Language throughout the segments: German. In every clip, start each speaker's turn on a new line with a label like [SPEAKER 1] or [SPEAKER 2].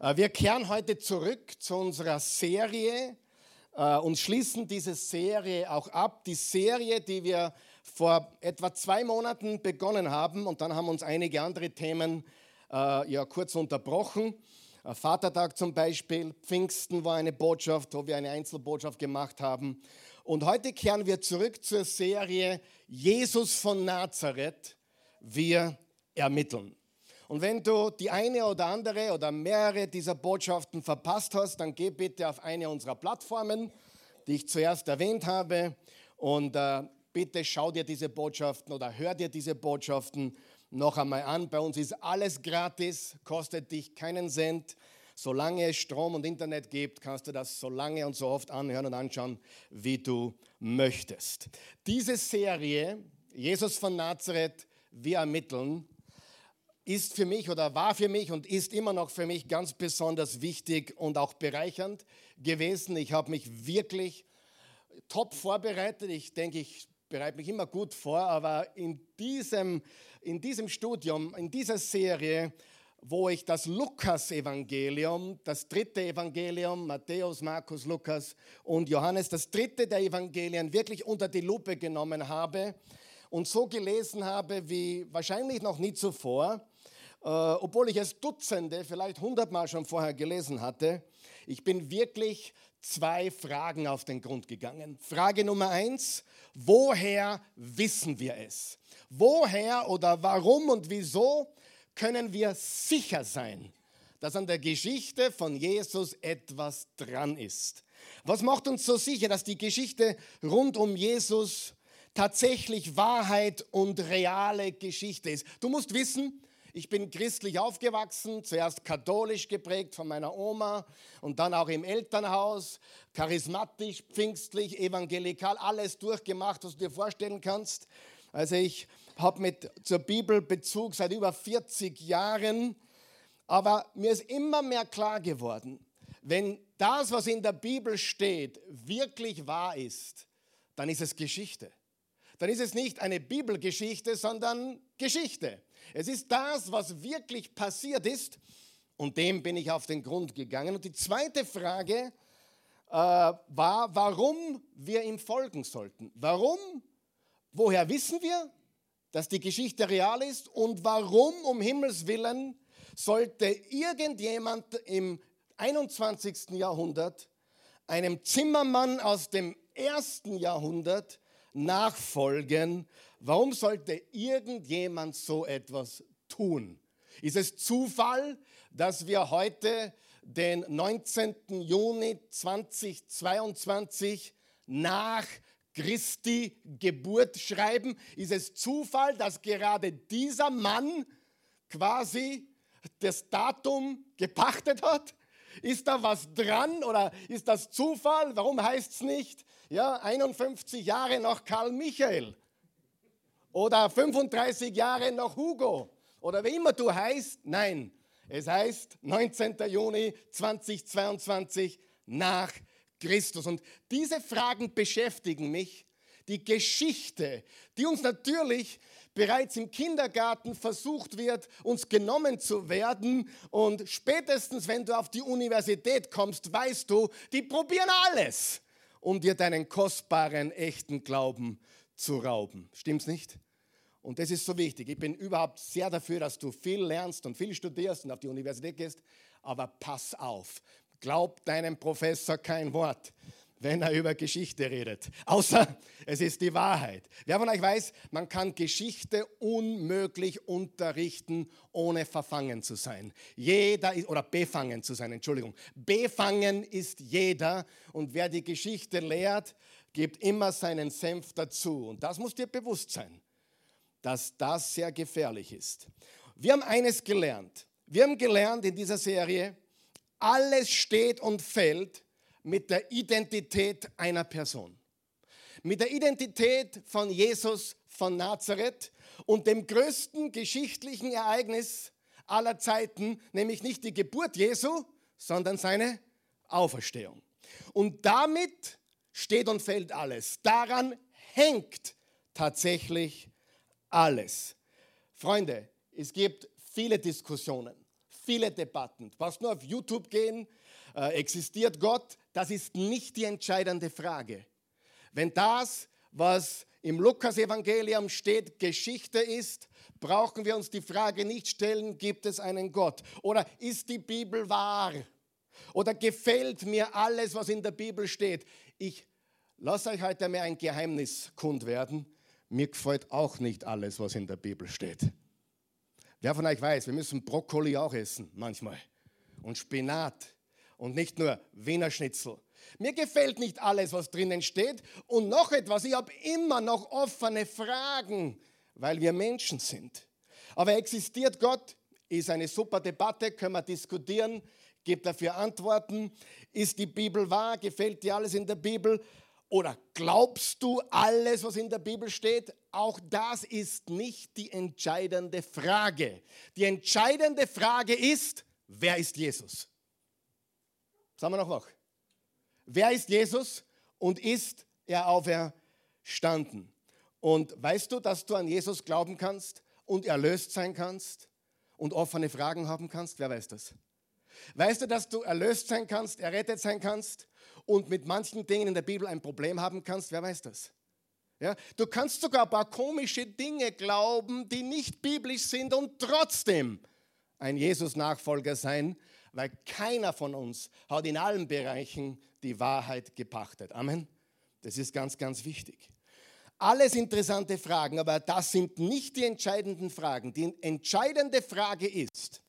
[SPEAKER 1] Äh, wir kehren heute zurück zu unserer Serie äh, und schließen diese Serie auch ab. Die Serie, die wir vor etwa zwei Monaten begonnen haben und dann haben uns einige andere Themen äh, ja, kurz unterbrochen. Vatertag zum Beispiel, Pfingsten war eine Botschaft, wo wir eine Einzelbotschaft gemacht haben. Und heute kehren wir zurück zur Serie Jesus von Nazareth. Wir ermitteln. Und wenn du die eine oder andere oder mehrere dieser Botschaften verpasst hast, dann geh bitte auf eine unserer Plattformen, die ich zuerst erwähnt habe. Und äh, bitte schau dir diese Botschaften oder hör dir diese Botschaften noch einmal an. Bei uns ist alles gratis, kostet dich keinen Cent. Solange es Strom und Internet gibt, kannst du das so lange und so oft anhören und anschauen, wie du möchtest. Diese Serie, Jesus von Nazareth, wir ermitteln, ist für mich oder war für mich und ist immer noch für mich ganz besonders wichtig und auch bereichernd gewesen. Ich habe mich wirklich top vorbereitet. Ich denke, ich bereite mich immer gut vor, aber in diesem, in diesem Studium, in dieser Serie, wo ich das Lukas-Evangelium, das dritte Evangelium, Matthäus, Markus, Lukas und Johannes, das dritte der Evangelien wirklich unter die Lupe genommen habe und so gelesen habe wie wahrscheinlich noch nie zuvor, obwohl ich es Dutzende, vielleicht hundertmal schon vorher gelesen hatte, ich bin wirklich zwei Fragen auf den Grund gegangen. Frage Nummer eins, woher wissen wir es? Woher oder warum und wieso können wir sicher sein, dass an der Geschichte von Jesus etwas dran ist? Was macht uns so sicher, dass die Geschichte rund um Jesus tatsächlich Wahrheit und reale Geschichte ist? Du musst wissen, ich bin christlich aufgewachsen, zuerst katholisch geprägt von meiner Oma und dann auch im Elternhaus, charismatisch, pfingstlich, evangelikal, alles durchgemacht, was du dir vorstellen kannst. Also ich habe mit zur Bibel Bezug seit über 40 Jahren, aber mir ist immer mehr klar geworden, wenn das, was in der Bibel steht, wirklich wahr ist, dann ist es Geschichte. Dann ist es nicht eine Bibelgeschichte, sondern Geschichte. Es ist das, was wirklich passiert ist und dem bin ich auf den Grund gegangen. Und die zweite Frage äh, war, warum wir ihm folgen sollten. Warum? Woher wissen wir, dass die Geschichte real ist? Und warum, um Himmels willen, sollte irgendjemand im 21. Jahrhundert einem Zimmermann aus dem ersten Jahrhundert nachfolgen, warum sollte irgendjemand so etwas tun? Ist es Zufall, dass wir heute den 19. Juni 2022 nach Christi Geburt schreiben? Ist es Zufall, dass gerade dieser Mann quasi das Datum gepachtet hat? Ist da was dran oder ist das Zufall? Warum heißt es nicht, ja, 51 Jahre nach Karl Michael oder 35 Jahre nach Hugo oder wie immer du heißt? Nein, es heißt 19. Juni 2022 nach Christus. Und diese Fragen beschäftigen mich. Die Geschichte, die uns natürlich bereits im Kindergarten versucht wird, uns genommen zu werden. Und spätestens, wenn du auf die Universität kommst, weißt du, die probieren alles, um dir deinen kostbaren, echten Glauben zu rauben. Stimmt's nicht? Und das ist so wichtig. Ich bin überhaupt sehr dafür, dass du viel lernst und viel studierst und auf die Universität gehst. Aber pass auf, glaub deinem Professor kein Wort wenn er über Geschichte redet. Außer es ist die Wahrheit. Wer von euch weiß, man kann Geschichte unmöglich unterrichten, ohne verfangen zu sein. Jeder oder befangen zu sein, Entschuldigung. Befangen ist jeder und wer die Geschichte lehrt, gibt immer seinen Senf dazu. Und das muss dir bewusst sein, dass das sehr gefährlich ist. Wir haben eines gelernt. Wir haben gelernt in dieser Serie, alles steht und fällt mit der Identität einer Person. Mit der Identität von Jesus von Nazareth und dem größten geschichtlichen Ereignis aller Zeiten, nämlich nicht die Geburt Jesu, sondern seine Auferstehung. Und damit steht und fällt alles. Daran hängt tatsächlich alles. Freunde, es gibt viele Diskussionen, viele Debatten. Du brauchst nur auf YouTube gehen, äh, existiert Gott? Das ist nicht die entscheidende Frage. Wenn das, was im Lukas-Evangelium steht, Geschichte ist, brauchen wir uns die Frage nicht stellen, gibt es einen Gott? Oder ist die Bibel wahr? Oder gefällt mir alles, was in der Bibel steht? Ich lasse euch heute mal ein Geheimnis kund werden. Mir gefällt auch nicht alles, was in der Bibel steht. Wer von euch weiß, wir müssen Brokkoli auch essen manchmal und Spinat und nicht nur Wiener Schnitzel. Mir gefällt nicht alles, was drinnen steht. Und noch etwas, ich habe immer noch offene Fragen, weil wir Menschen sind. Aber existiert Gott? Ist eine super Debatte, können wir diskutieren, gibt dafür Antworten. Ist die Bibel wahr? Gefällt dir alles in der Bibel? Oder glaubst du alles, was in der Bibel steht? Auch das ist nicht die entscheidende Frage. Die entscheidende Frage ist, wer ist Jesus? Sagen wir noch wach. Wer ist Jesus und ist er auferstanden? Und weißt du, dass du an Jesus glauben kannst und erlöst sein kannst und offene Fragen haben kannst? Wer weiß das? Weißt du, dass du erlöst sein kannst, errettet sein kannst und mit manchen Dingen in der Bibel ein Problem haben kannst? Wer weiß das? Ja, du kannst sogar ein paar komische Dinge glauben, die nicht biblisch sind und trotzdem ein Jesus-Nachfolger sein, weil keiner von uns hat in allen Bereichen die Wahrheit gepachtet. Amen. Das ist ganz, ganz wichtig. Alles interessante Fragen, aber das sind nicht die entscheidenden Fragen. Die entscheidende Frage ist,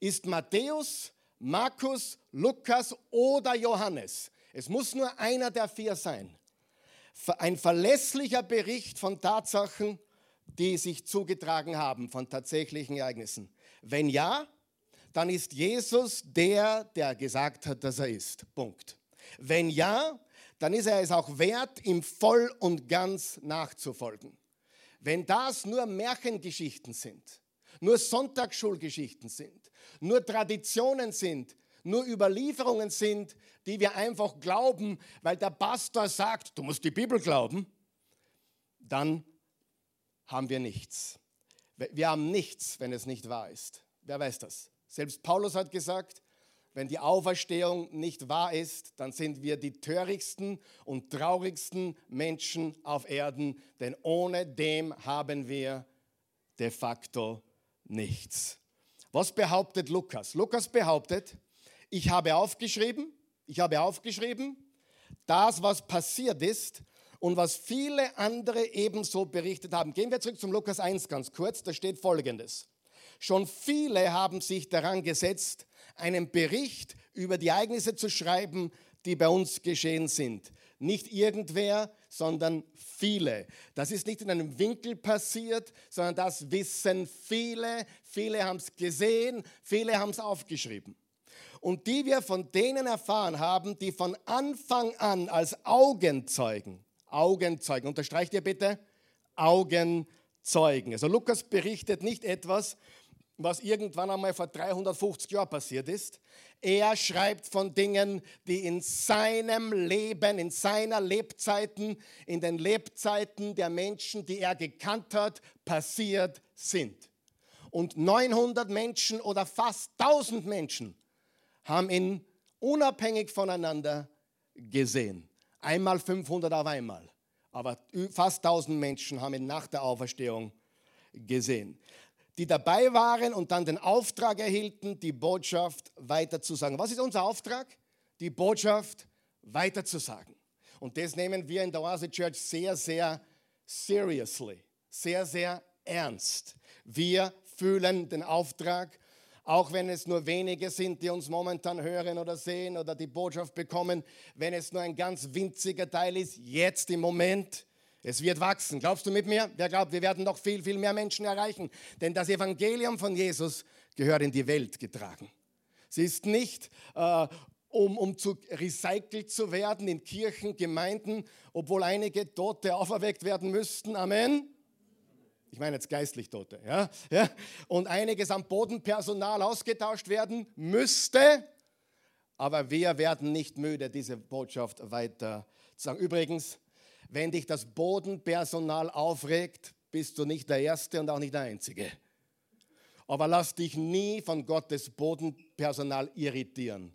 [SPEAKER 1] ist Matthäus, Markus, Lukas oder Johannes? Es muss nur einer der vier sein. Ein verlässlicher Bericht von Tatsachen, die sich zugetragen haben, von tatsächlichen Ereignissen. Wenn ja, dann ist Jesus der, der gesagt hat, dass er ist. Punkt. Wenn ja, dann ist er es auch wert, ihm voll und ganz nachzufolgen. Wenn das nur Märchengeschichten sind, nur Sonntagsschulgeschichten sind, nur Traditionen sind, nur Überlieferungen sind, die wir einfach glauben, weil der Pastor sagt, du musst die Bibel glauben, dann haben wir nichts. Wir haben nichts, wenn es nicht wahr ist. Wer weiß das? Selbst Paulus hat gesagt, wenn die Auferstehung nicht wahr ist, dann sind wir die törichtsten und traurigsten Menschen auf Erden, denn ohne dem haben wir de facto nichts. Was behauptet Lukas? Lukas behauptet, ich habe aufgeschrieben, ich habe aufgeschrieben, das, was passiert ist und was viele andere ebenso berichtet haben. Gehen wir zurück zum Lukas 1 ganz kurz, da steht folgendes. Schon viele haben sich daran gesetzt, einen Bericht über die Ereignisse zu schreiben, die bei uns geschehen sind. Nicht irgendwer, sondern viele. Das ist nicht in einem Winkel passiert, sondern das wissen viele. Viele haben es gesehen, viele haben es aufgeschrieben. Und die wir von denen erfahren haben, die von Anfang an als Augenzeugen, Augenzeugen, unterstreicht ihr bitte, Augenzeugen. Also Lukas berichtet nicht etwas, was irgendwann einmal vor 350 Jahren passiert ist. Er schreibt von Dingen, die in seinem Leben, in seiner Lebzeiten, in den Lebzeiten der Menschen, die er gekannt hat, passiert sind. Und 900 Menschen oder fast 1000 Menschen haben ihn unabhängig voneinander gesehen. Einmal 500 auf einmal. Aber fast 1000 Menschen haben ihn nach der Auferstehung gesehen die dabei waren und dann den Auftrag erhielten, die Botschaft weiterzusagen. Was ist unser Auftrag? Die Botschaft weiterzusagen. Und das nehmen wir in der Oase Church sehr, sehr seriously, sehr, sehr ernst. Wir fühlen den Auftrag, auch wenn es nur wenige sind, die uns momentan hören oder sehen oder die Botschaft bekommen, wenn es nur ein ganz winziger Teil ist, jetzt im Moment, es wird wachsen. Glaubst du mit mir? Wer glaubt, wir werden noch viel, viel mehr Menschen erreichen? Denn das Evangelium von Jesus gehört in die Welt getragen. Sie ist nicht, äh, um, um zu recycelt zu werden in Kirchen, Gemeinden, obwohl einige Tote auferweckt werden müssten. Amen. Ich meine jetzt geistlich Tote. Ja? Ja? Und einiges am Bodenpersonal ausgetauscht werden müsste. Aber wir werden nicht müde, diese Botschaft weiter zu sagen. Übrigens, wenn dich das Bodenpersonal aufregt, bist du nicht der Erste und auch nicht der Einzige. Aber lass dich nie von Gottes Bodenpersonal irritieren.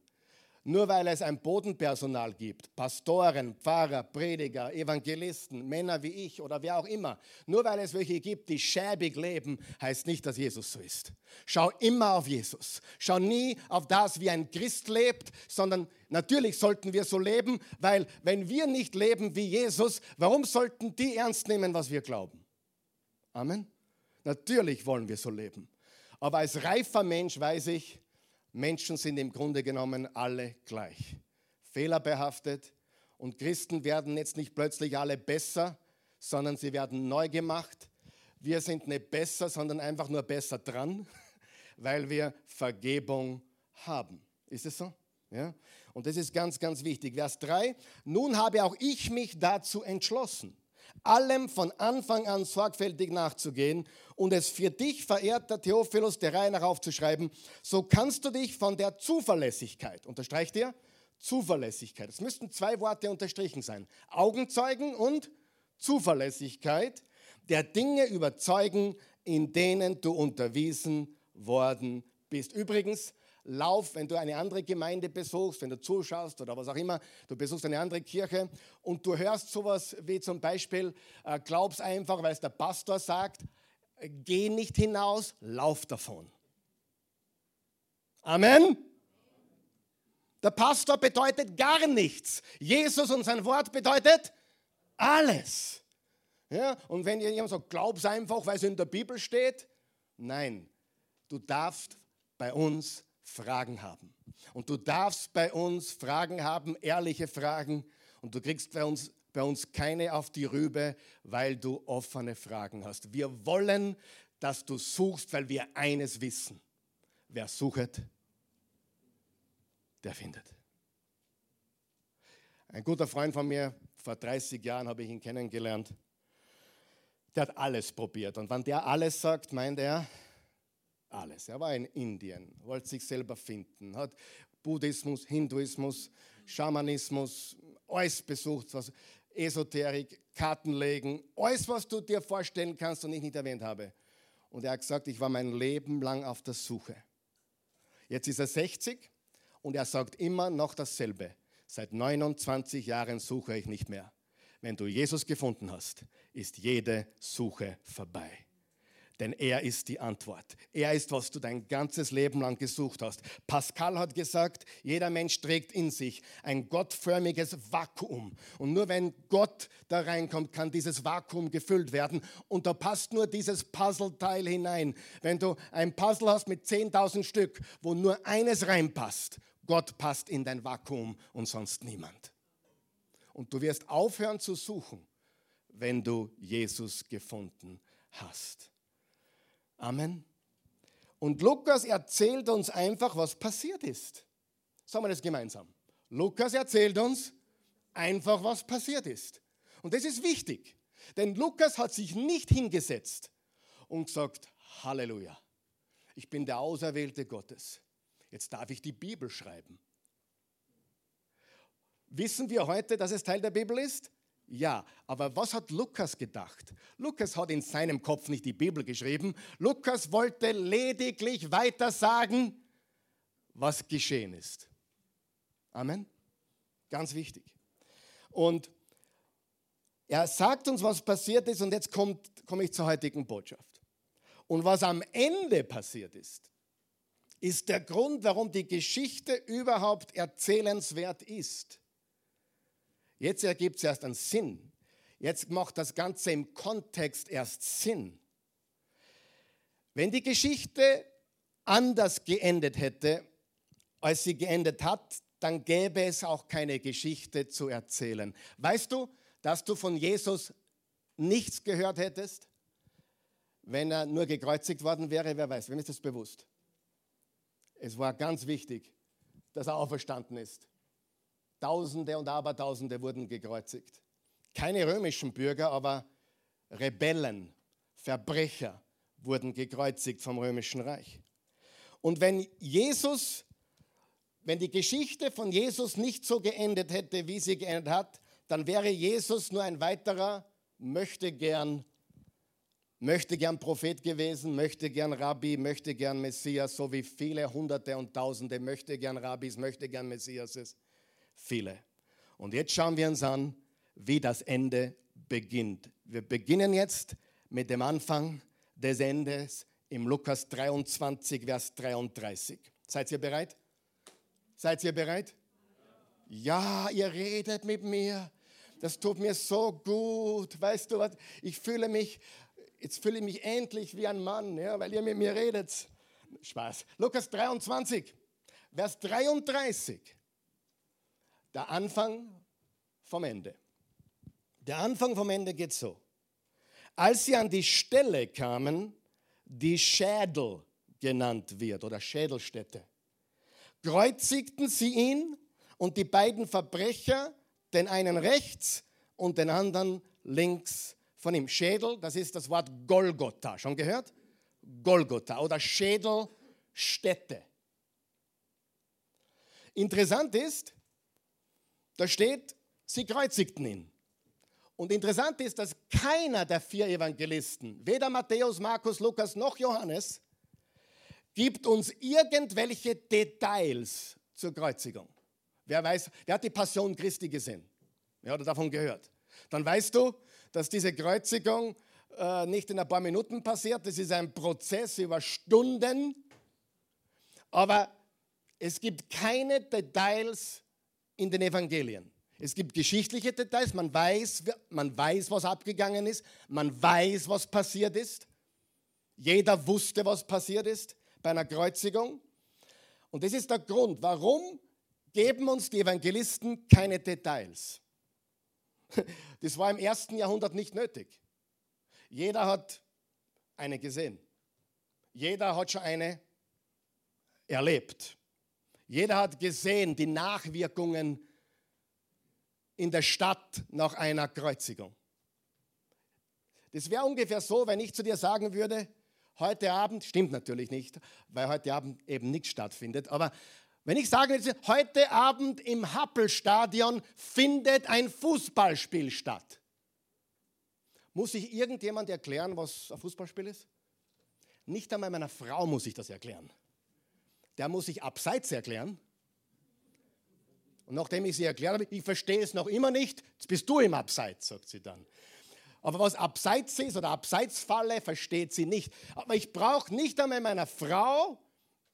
[SPEAKER 1] Nur weil es ein Bodenpersonal gibt, Pastoren, Pfarrer, Prediger, Evangelisten, Männer wie ich oder wer auch immer, nur weil es welche gibt, die schäbig leben, heißt nicht, dass Jesus so ist. Schau immer auf Jesus. Schau nie auf das, wie ein Christ lebt, sondern natürlich sollten wir so leben, weil wenn wir nicht leben wie Jesus, warum sollten die ernst nehmen, was wir glauben? Amen. Natürlich wollen wir so leben. Aber als reifer Mensch weiß ich, Menschen sind im Grunde genommen alle gleich. Fehlerbehaftet. Und Christen werden jetzt nicht plötzlich alle besser, sondern sie werden neu gemacht. Wir sind nicht besser, sondern einfach nur besser dran, weil wir Vergebung haben. Ist es so? Ja? Und das ist ganz, ganz wichtig. Vers 3. Nun habe auch ich mich dazu entschlossen allem von Anfang an sorgfältig nachzugehen und es für dich, verehrter Theophilus, der Reihe nach aufzuschreiben, so kannst du dich von der Zuverlässigkeit, unterstreicht ihr? Zuverlässigkeit. Es müssten zwei Worte unterstrichen sein. Augenzeugen und Zuverlässigkeit der Dinge überzeugen, in denen du unterwiesen worden bist. Übrigens, lauf, wenn du eine andere Gemeinde besuchst, wenn du zuschaust oder was auch immer, du besuchst eine andere Kirche und du hörst sowas wie zum Beispiel, äh, glaub's einfach, weil es der Pastor sagt, geh nicht hinaus, lauf davon. Amen. Der Pastor bedeutet gar nichts. Jesus und sein Wort bedeutet alles. Ja, und wenn jemand sagt, glaub's einfach, weil es in der Bibel steht, nein, du darfst bei uns Fragen haben. Und du darfst bei uns Fragen haben, ehrliche Fragen. Und du kriegst bei uns, bei uns keine auf die Rübe, weil du offene Fragen hast. Wir wollen, dass du suchst, weil wir eines wissen. Wer sucht, der findet. Ein guter Freund von mir, vor 30 Jahren habe ich ihn kennengelernt, der hat alles probiert. Und wenn der alles sagt, meint er, alles. Er war in Indien, wollte sich selber finden, hat Buddhismus, Hinduismus, Schamanismus, alles besucht, was Esoterik, Kartenlegen, alles, was du dir vorstellen kannst und ich nicht erwähnt habe. Und er hat gesagt, ich war mein Leben lang auf der Suche. Jetzt ist er 60 und er sagt immer noch dasselbe. Seit 29 Jahren suche ich nicht mehr. Wenn du Jesus gefunden hast, ist jede Suche vorbei. Denn er ist die Antwort. Er ist, was du dein ganzes Leben lang gesucht hast. Pascal hat gesagt, jeder Mensch trägt in sich ein gottförmiges Vakuum. Und nur wenn Gott da reinkommt, kann dieses Vakuum gefüllt werden. Und da passt nur dieses Puzzleteil hinein. Wenn du ein Puzzle hast mit 10.000 Stück, wo nur eines reinpasst, Gott passt in dein Vakuum und sonst niemand. Und du wirst aufhören zu suchen, wenn du Jesus gefunden hast. Amen. Und Lukas erzählt uns einfach, was passiert ist. Sagen wir das gemeinsam. Lukas erzählt uns einfach, was passiert ist. Und das ist wichtig, denn Lukas hat sich nicht hingesetzt und gesagt, Halleluja, ich bin der Auserwählte Gottes. Jetzt darf ich die Bibel schreiben. Wissen wir heute, dass es Teil der Bibel ist? Ja, aber was hat Lukas gedacht? Lukas hat in seinem Kopf nicht die Bibel geschrieben. Lukas wollte lediglich weiter sagen, was geschehen ist. Amen. Ganz wichtig. Und er sagt uns, was passiert ist, und jetzt komme komm ich zur heutigen Botschaft. Und was am Ende passiert ist, ist der Grund, warum die Geschichte überhaupt erzählenswert ist. Jetzt ergibt es erst einen Sinn. Jetzt macht das Ganze im Kontext erst Sinn. Wenn die Geschichte anders geendet hätte, als sie geendet hat, dann gäbe es auch keine Geschichte zu erzählen. Weißt du, dass du von Jesus nichts gehört hättest, wenn er nur gekreuzigt worden wäre? Wer weiß, wem ist das bewusst? Es war ganz wichtig, dass er auferstanden ist. Tausende und Abertausende wurden gekreuzigt. Keine römischen Bürger, aber Rebellen, Verbrecher wurden gekreuzigt vom römischen Reich. Und wenn Jesus, wenn die Geschichte von Jesus nicht so geendet hätte, wie sie geendet hat, dann wäre Jesus nur ein weiterer möchte gern möchte gern Prophet gewesen, möchte gern Rabbi, möchte gern Messias, so wie viele Hunderte und Tausende möchte gern Rabbis, möchte gern Messias. Viele. Und jetzt schauen wir uns an, wie das Ende beginnt. Wir beginnen jetzt mit dem Anfang des Endes im Lukas 23, Vers 33. Seid ihr bereit? Seid ihr bereit? Ja, ihr redet mit mir. Das tut mir so gut. Weißt du was? Ich fühle mich, jetzt fühle ich mich endlich wie ein Mann, ja, weil ihr mit mir redet. Spaß. Lukas 23, Vers 33. Der Anfang vom Ende. Der Anfang vom Ende geht so. Als sie an die Stelle kamen, die Schädel genannt wird oder Schädelstätte, kreuzigten sie ihn und die beiden Verbrecher, den einen rechts und den anderen links von ihm. Schädel, das ist das Wort Golgotha. Schon gehört? Golgotha oder Schädelstätte. Interessant ist, da steht, sie kreuzigten ihn. Und interessant ist, dass keiner der vier Evangelisten, weder Matthäus, Markus, Lukas noch Johannes, gibt uns irgendwelche Details zur Kreuzigung. Wer weiß, wer hat die Passion Christi gesehen? Wer hat davon gehört? Dann weißt du, dass diese Kreuzigung äh, nicht in ein paar Minuten passiert. Das ist ein Prozess über Stunden. Aber es gibt keine Details in den Evangelien. Es gibt geschichtliche Details, man weiß, man weiß, was abgegangen ist, man weiß, was passiert ist. Jeder wusste, was passiert ist bei einer Kreuzigung. Und das ist der Grund, warum geben uns die Evangelisten keine Details. Das war im ersten Jahrhundert nicht nötig. Jeder hat eine gesehen. Jeder hat schon eine erlebt. Jeder hat gesehen die Nachwirkungen in der Stadt nach einer Kreuzigung. Das wäre ungefähr so, wenn ich zu dir sagen würde, heute Abend, stimmt natürlich nicht, weil heute Abend eben nichts stattfindet, aber wenn ich sage, heute Abend im Happelstadion findet ein Fußballspiel statt, muss ich irgendjemand erklären, was ein Fußballspiel ist? Nicht einmal meiner Frau muss ich das erklären. Der muss sich abseits erklären. Und nachdem ich sie erklärt habe, ich verstehe es noch immer nicht, jetzt bist du im Abseits, sagt sie dann. Aber was abseits ist oder Abseitsfalle, versteht sie nicht. Aber ich brauche nicht einmal meiner Frau,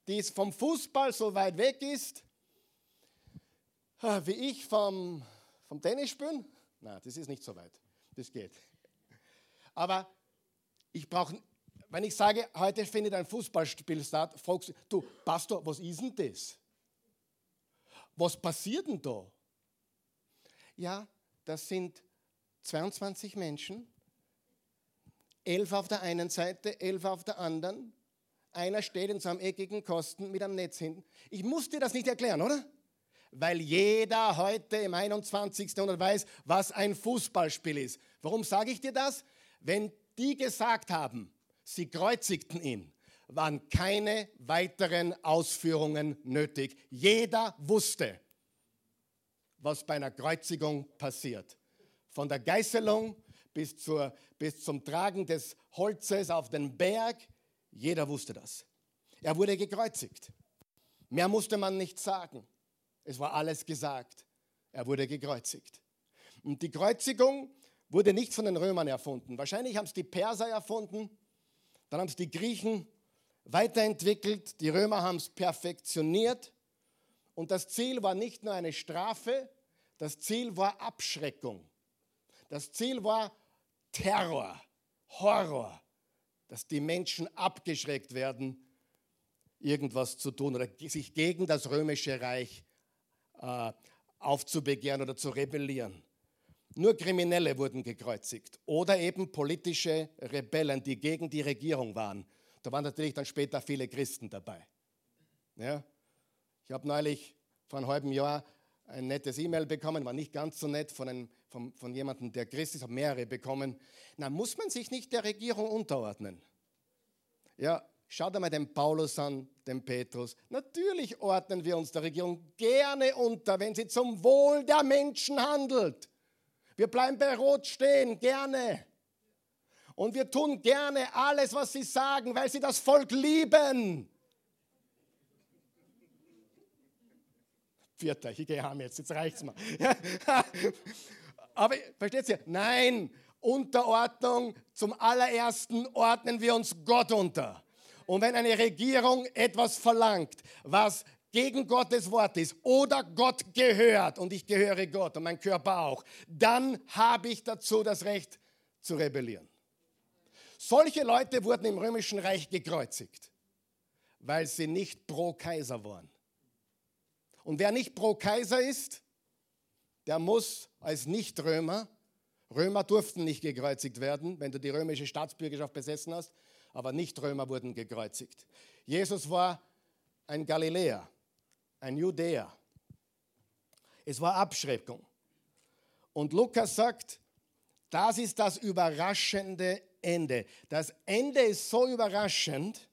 [SPEAKER 1] die vom Fußball so weit weg ist, wie ich vom, vom Tennis spielen. Nein, das ist nicht so weit. Das geht. Aber ich brauche, wenn ich sage, heute findet ein Fußballspiel statt, fragst du, Pastor, was ist denn das? Was passiert denn da? Ja, das sind 22 Menschen, elf auf der einen Seite, elf auf der anderen. Einer steht in so einem eckigen Kosten mit einem Netz hinten. Ich muss dir das nicht erklären, oder? Weil jeder heute im 21. Jahrhundert weiß, was ein Fußballspiel ist. Warum sage ich dir das? Wenn die gesagt haben, sie kreuzigten ihn, waren keine weiteren Ausführungen nötig. Jeder wusste, was bei einer Kreuzigung passiert. Von der Geißelung bis, zur, bis zum Tragen des Holzes auf den Berg, jeder wusste das. Er wurde gekreuzigt. Mehr musste man nicht sagen. Es war alles gesagt. Er wurde gekreuzigt. Und die Kreuzigung wurde nicht von den Römern erfunden. Wahrscheinlich haben es die Perser erfunden, dann haben es die Griechen weiterentwickelt, die Römer haben es perfektioniert. Und das Ziel war nicht nur eine Strafe, das Ziel war Abschreckung. Das Ziel war Terror, Horror, dass die Menschen abgeschreckt werden, irgendwas zu tun oder sich gegen das römische Reich äh, aufzubegehren oder zu rebellieren. Nur Kriminelle wurden gekreuzigt oder eben politische Rebellen, die gegen die Regierung waren. Da waren natürlich dann später viele Christen dabei. Ja? Ich habe neulich vor einem halben Jahr ein nettes E-Mail bekommen, war nicht ganz so nett von, einem, von, von jemandem, der Christ ist, habe mehrere bekommen. Na, muss man sich nicht der Regierung unterordnen? Ja, schau dir mal den Paulus an, den Petrus. Natürlich ordnen wir uns der Regierung gerne unter, wenn sie zum Wohl der Menschen handelt. Wir bleiben bei Rot stehen, gerne. Und wir tun gerne alles, was sie sagen, weil sie das Volk lieben. Vierter, ich gehe heim jetzt, jetzt reicht's mal. Aber versteht ihr? Nein, Unterordnung zum allerersten ordnen wir uns Gott unter. Und wenn eine Regierung etwas verlangt, was gegen Gottes Wort ist oder Gott gehört und ich gehöre Gott und mein Körper auch, dann habe ich dazu das Recht zu rebellieren. Solche Leute wurden im römischen Reich gekreuzigt, weil sie nicht pro Kaiser waren. Und wer nicht pro Kaiser ist, der muss als Nicht-Römer, Römer durften nicht gekreuzigt werden, wenn du die römische Staatsbürgerschaft besessen hast, aber Nicht-Römer wurden gekreuzigt. Jesus war ein Galiläer, ein Judäer. Es war Abschreckung. Und Lukas sagt, das ist das überraschende Ende. Das Ende ist so überraschend,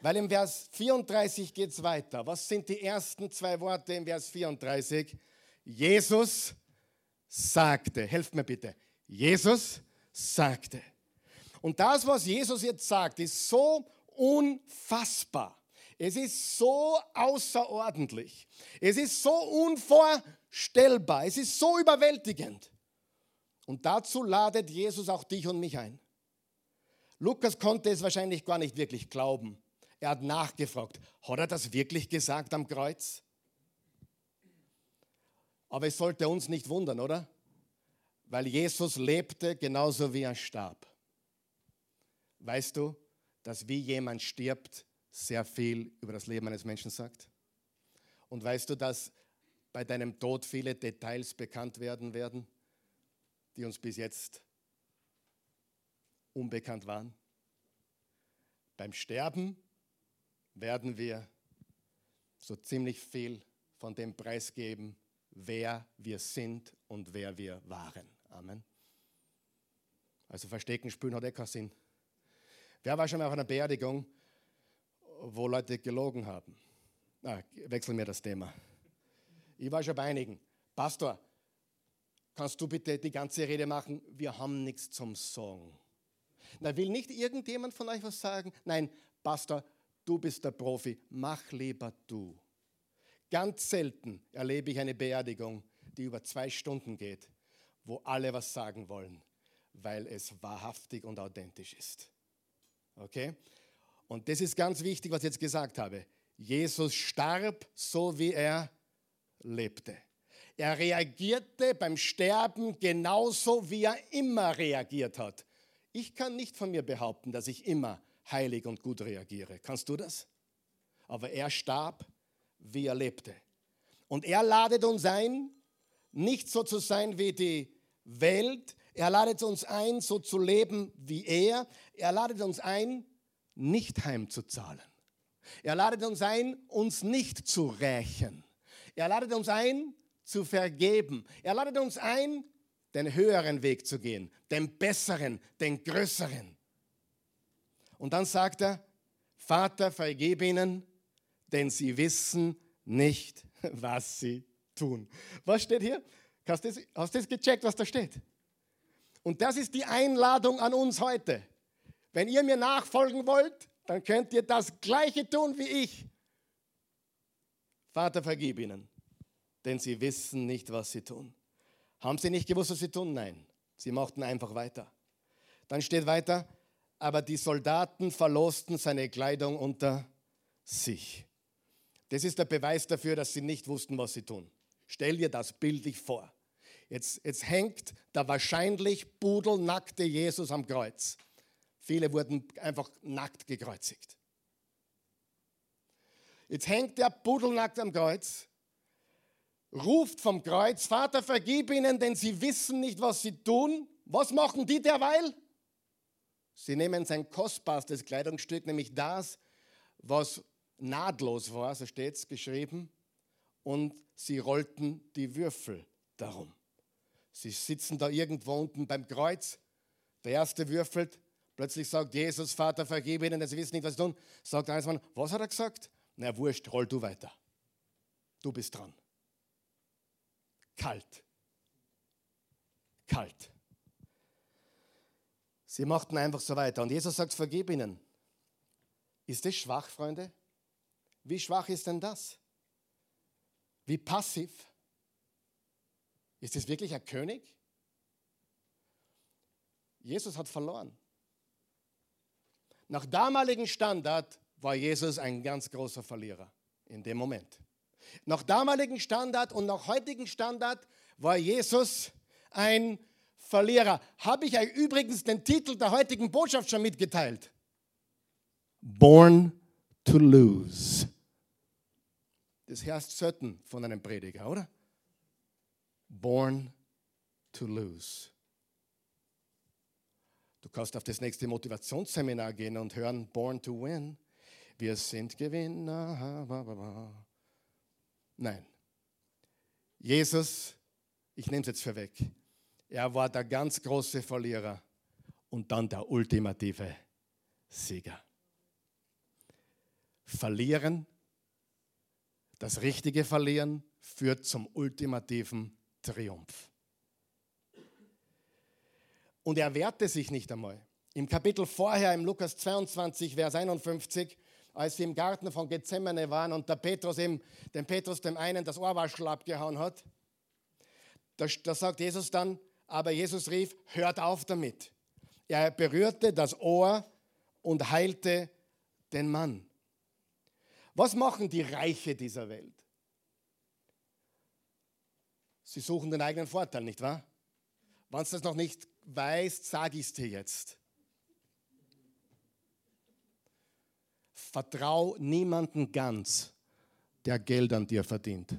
[SPEAKER 1] weil im Vers 34 geht es weiter. Was sind die ersten zwei Worte im Vers 34? Jesus sagte, helft mir bitte, Jesus sagte. Und das, was Jesus jetzt sagt, ist so unfassbar. Es ist so außerordentlich. Es ist so unvorstellbar. Es ist so überwältigend. Und dazu ladet Jesus auch dich und mich ein. Lukas konnte es wahrscheinlich gar nicht wirklich glauben. Er hat nachgefragt, hat er das wirklich gesagt am Kreuz? Aber es sollte uns nicht wundern, oder? Weil Jesus lebte genauso wie er starb. Weißt du, dass wie jemand stirbt, sehr viel über das Leben eines Menschen sagt? Und weißt du, dass bei deinem Tod viele Details bekannt werden werden, die uns bis jetzt unbekannt waren? Beim Sterben werden wir so ziemlich viel von dem preisgeben, wer wir sind und wer wir waren. Amen. Also Verstecken spülen hat eh keinen Sinn. Wer war schon mal auf einer Beerdigung, wo Leute gelogen haben? Ah, wechseln wir das Thema. Ich war schon bei einigen. Pastor, kannst du bitte die ganze Rede machen? Wir haben nichts zum Sagen. Na, will nicht irgendjemand von euch was sagen? Nein, Pastor, du bist der Profi, mach lieber du. Ganz selten erlebe ich eine Beerdigung, die über zwei Stunden geht, wo alle was sagen wollen, weil es wahrhaftig und authentisch ist. Okay? Und das ist ganz wichtig, was ich jetzt gesagt habe. Jesus starb so, wie er lebte. Er reagierte beim Sterben genauso, wie er immer reagiert hat. Ich kann nicht von mir behaupten, dass ich immer heilig und gut reagiere. Kannst du das? Aber er starb, wie er lebte. Und er ladet uns ein, nicht so zu sein wie die Welt. Er ladet uns ein, so zu leben wie er. Er ladet uns ein, nicht heimzuzahlen. Er ladet uns ein, uns nicht zu rächen. Er ladet uns ein, zu vergeben. Er ladet uns ein, den höheren Weg zu gehen, den besseren, den größeren. Und dann sagt er, Vater, vergib ihnen, denn sie wissen nicht, was sie tun. Was steht hier? Hast du das, hast du das gecheckt, was da steht? Und das ist die Einladung an uns heute. Wenn ihr mir nachfolgen wollt, dann könnt ihr das Gleiche tun wie ich. Vater, vergib ihnen, denn sie wissen nicht, was sie tun. Haben sie nicht gewusst, was sie tun? Nein, sie machten einfach weiter. Dann steht weiter, aber die Soldaten verlosten seine Kleidung unter sich. Das ist der Beweis dafür, dass sie nicht wussten, was sie tun. Stell dir das bildlich vor. Jetzt, jetzt hängt der wahrscheinlich pudelnackte Jesus am Kreuz. Viele wurden einfach nackt gekreuzigt. Jetzt hängt der pudelnackt am Kreuz, ruft vom Kreuz, Vater, vergib ihnen, denn sie wissen nicht, was sie tun. Was machen die derweil? Sie nehmen sein kostbarstes Kleidungsstück, nämlich das, was nahtlos war, so steht es geschrieben, und sie rollten die Würfel darum. Sie sitzen da irgendwo unten beim Kreuz, der erste würfelt, plötzlich sagt Jesus, Vater, vergib ihnen, sie wissen nicht, was sie tun. Sagt der Mann, was hat er gesagt? Na wurscht, roll du weiter. Du bist dran. Kalt. Kalt. Sie machten einfach so weiter. Und Jesus sagt, vergib ihnen. Ist das schwach, Freunde? Wie schwach ist denn das? Wie passiv? Ist das wirklich ein König? Jesus hat verloren. Nach damaligem Standard war Jesus ein ganz großer Verlierer in dem Moment. Nach damaligem Standard und nach heutigem Standard war Jesus ein Verlierer. Habe ich euch übrigens den Titel der heutigen Botschaft schon mitgeteilt? Born to lose. Das heißt selten von einem Prediger, oder? Born to lose. Du kannst auf das nächste Motivationsseminar gehen und hören Born to Win. Wir sind Gewinner. Nein. Jesus, ich nehme es jetzt vorweg, er war der ganz große Verlierer und dann der ultimative Sieger. Verlieren, das richtige Verlieren führt zum ultimativen Triumph. Und er wehrte sich nicht einmal. Im Kapitel vorher, im Lukas 22, Vers 51, als sie im Garten von Gethsemane waren und der Petrus ihm, dem Petrus dem einen das Ohrwaschel abgehauen hat, da, da sagt Jesus dann, aber Jesus rief, hört auf damit. Er berührte das Ohr und heilte den Mann. Was machen die Reiche dieser Welt? Sie suchen den eigenen Vorteil, nicht wahr? Wenn du das noch nicht weißt, sage ich es dir jetzt. Vertrau niemanden ganz, der Geld an dir verdient.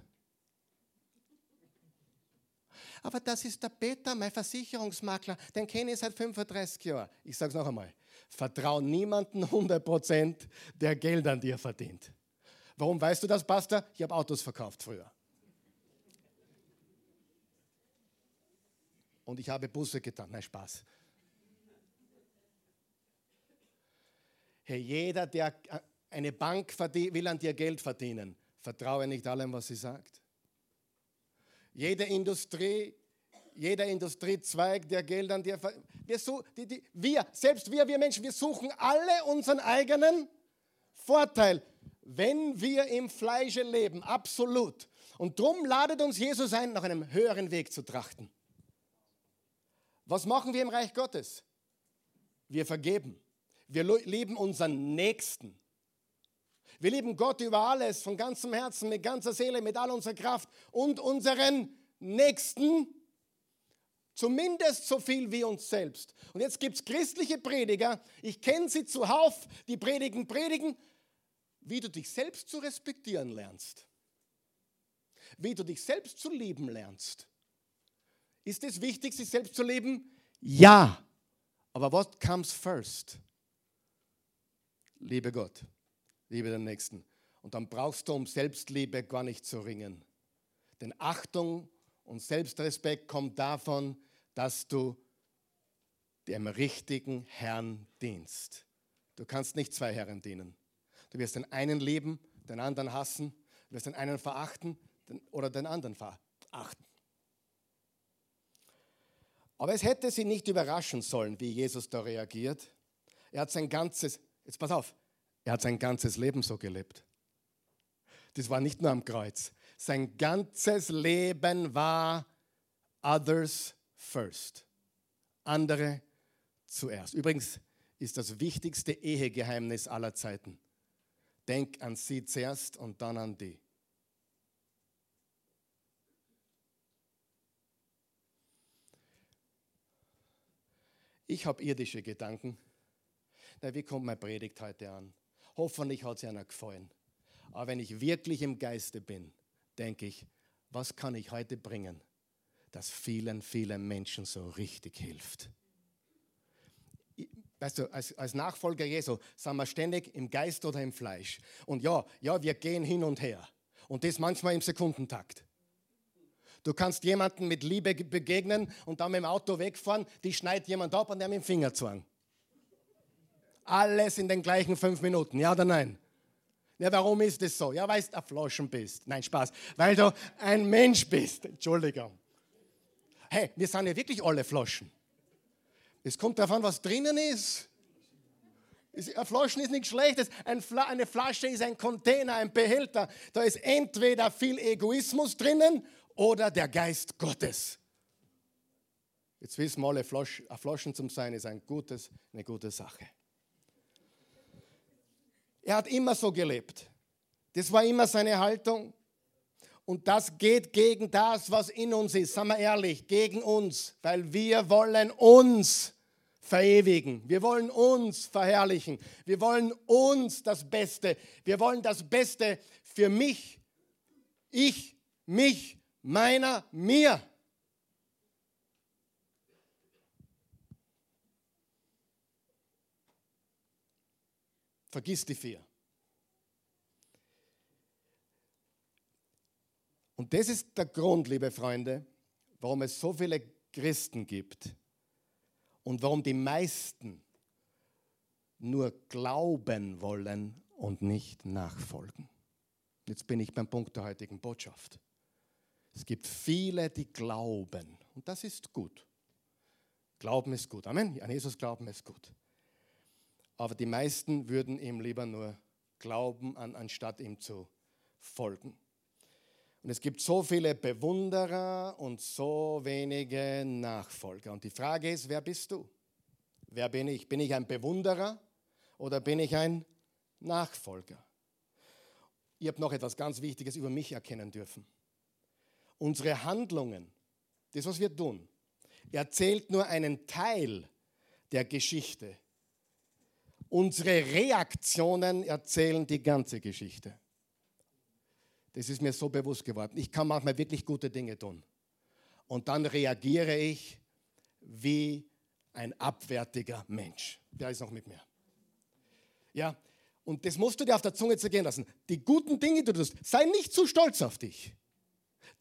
[SPEAKER 1] Aber das ist der Peter, mein Versicherungsmakler, den kenne ich seit 35 Jahren. Ich sage es noch einmal. Vertrau niemanden 100%, der Geld an dir verdient. Warum weißt du das, Pastor? Ich habe Autos verkauft früher. Und ich habe Busse getan. Nein, Spaß. Hey, jeder, der eine Bank will an dir Geld verdienen, vertraue nicht allem, was sie sagt. Jede Industrie, jeder Industriezweig, der Geld an dir verdient, wir, die, die, wir, selbst wir, wir Menschen, wir suchen alle unseren eigenen Vorteil, wenn wir im Fleische leben, absolut. Und darum ladet uns Jesus ein, nach einem höheren Weg zu trachten. Was machen wir im Reich Gottes? Wir vergeben. Wir lieben unseren Nächsten. Wir lieben Gott über alles, von ganzem Herzen, mit ganzer Seele, mit all unserer Kraft und unseren Nächsten zumindest so viel wie uns selbst. Und jetzt gibt es christliche Prediger, ich kenne sie zuhauf, die predigen, predigen, wie du dich selbst zu respektieren lernst, wie du dich selbst zu lieben lernst, ist es wichtig, sich selbst zu leben? Ja. Aber what comes first? Liebe Gott, liebe den Nächsten. Und dann brauchst du um Selbstliebe gar nicht zu ringen. Denn Achtung und Selbstrespekt kommt davon, dass du dem richtigen Herrn dienst. Du kannst nicht zwei Herren dienen. Du wirst den einen lieben, den anderen hassen, du wirst den einen verachten oder den anderen verachten. Aber es hätte sie nicht überraschen sollen, wie Jesus da reagiert. Er hat sein ganzes, jetzt pass auf, er hat sein ganzes Leben so gelebt. Das war nicht nur am Kreuz. Sein ganzes Leben war others first. Andere zuerst. Übrigens ist das wichtigste Ehegeheimnis aller Zeiten. Denk an sie zuerst und dann an die. Ich habe irdische Gedanken. Na, wie kommt meine Predigt heute an? Hoffentlich hat es einer gefallen. Aber wenn ich wirklich im Geiste bin, denke ich, was kann ich heute bringen, das vielen, vielen Menschen so richtig hilft? Weißt du, als, als Nachfolger Jesu sind wir ständig im Geist oder im Fleisch. Und ja, ja, wir gehen hin und her. Und das manchmal im Sekundentakt. Du kannst jemanden mit Liebe begegnen und dann mit dem Auto wegfahren, die schneidet jemand ab und der mit dem Finger zwang. Alles in den gleichen fünf Minuten, ja oder nein? Ja, warum ist das so? Ja, weil du ein Flaschen bist. Nein, Spaß. Weil du ein Mensch bist. Entschuldigung. Hey, wir sind ja wirklich alle Flaschen. Es kommt darauf an, was drinnen ist. Eine Flasche ist nichts Schlechtes. Eine Flasche ist ein Container, ein Behälter. Da ist entweder viel Egoismus drinnen oder der Geist Gottes. Jetzt wissen wir alle, Flaschen zum Sein ist ein gutes, eine gute Sache. Er hat immer so gelebt. Das war immer seine Haltung. Und das geht gegen das, was in uns ist. Sagen wir ehrlich, gegen uns, weil wir wollen uns verewigen. Wir wollen uns verherrlichen. Wir wollen uns das Beste. Wir wollen das Beste für mich. Ich, mich, meiner, mir. Vergiss die vier. Und das ist der Grund, liebe Freunde, warum es so viele Christen gibt und warum die meisten nur glauben wollen und nicht nachfolgen. Jetzt bin ich beim Punkt der heutigen Botschaft. Es gibt viele, die glauben und das ist gut. Glauben ist gut. Amen. An Jesus glauben ist gut. Aber die meisten würden ihm lieber nur glauben, anstatt ihm zu folgen. Und es gibt so viele Bewunderer und so wenige Nachfolger. Und die Frage ist, wer bist du? Wer bin ich? Bin ich ein Bewunderer oder bin ich ein Nachfolger? Ihr habt noch etwas ganz Wichtiges über mich erkennen dürfen. Unsere Handlungen, das, was wir tun, erzählt nur einen Teil der Geschichte. Unsere Reaktionen erzählen die ganze Geschichte. Das ist mir so bewusst geworden. Ich kann manchmal wirklich gute Dinge tun. Und dann reagiere ich wie ein abwärtiger Mensch. Der ist noch mit mir. Ja, und das musst du dir auf der Zunge zergehen lassen. Die guten Dinge, die du tust, sei nicht zu stolz auf dich.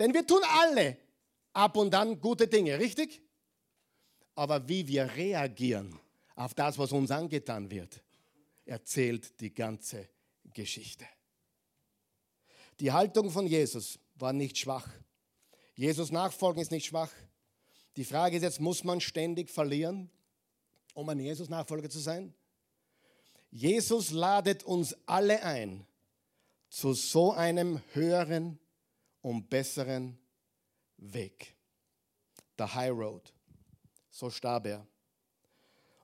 [SPEAKER 1] Denn wir tun alle ab und an gute Dinge, richtig? Aber wie wir reagieren auf das, was uns angetan wird, erzählt die ganze Geschichte. Die Haltung von Jesus war nicht schwach. Jesus nachfolgen ist nicht schwach. Die Frage ist jetzt, muss man ständig verlieren, um ein Jesus-Nachfolger zu sein? Jesus ladet uns alle ein zu so einem höheren und besseren Weg. Der High Road. So starb er.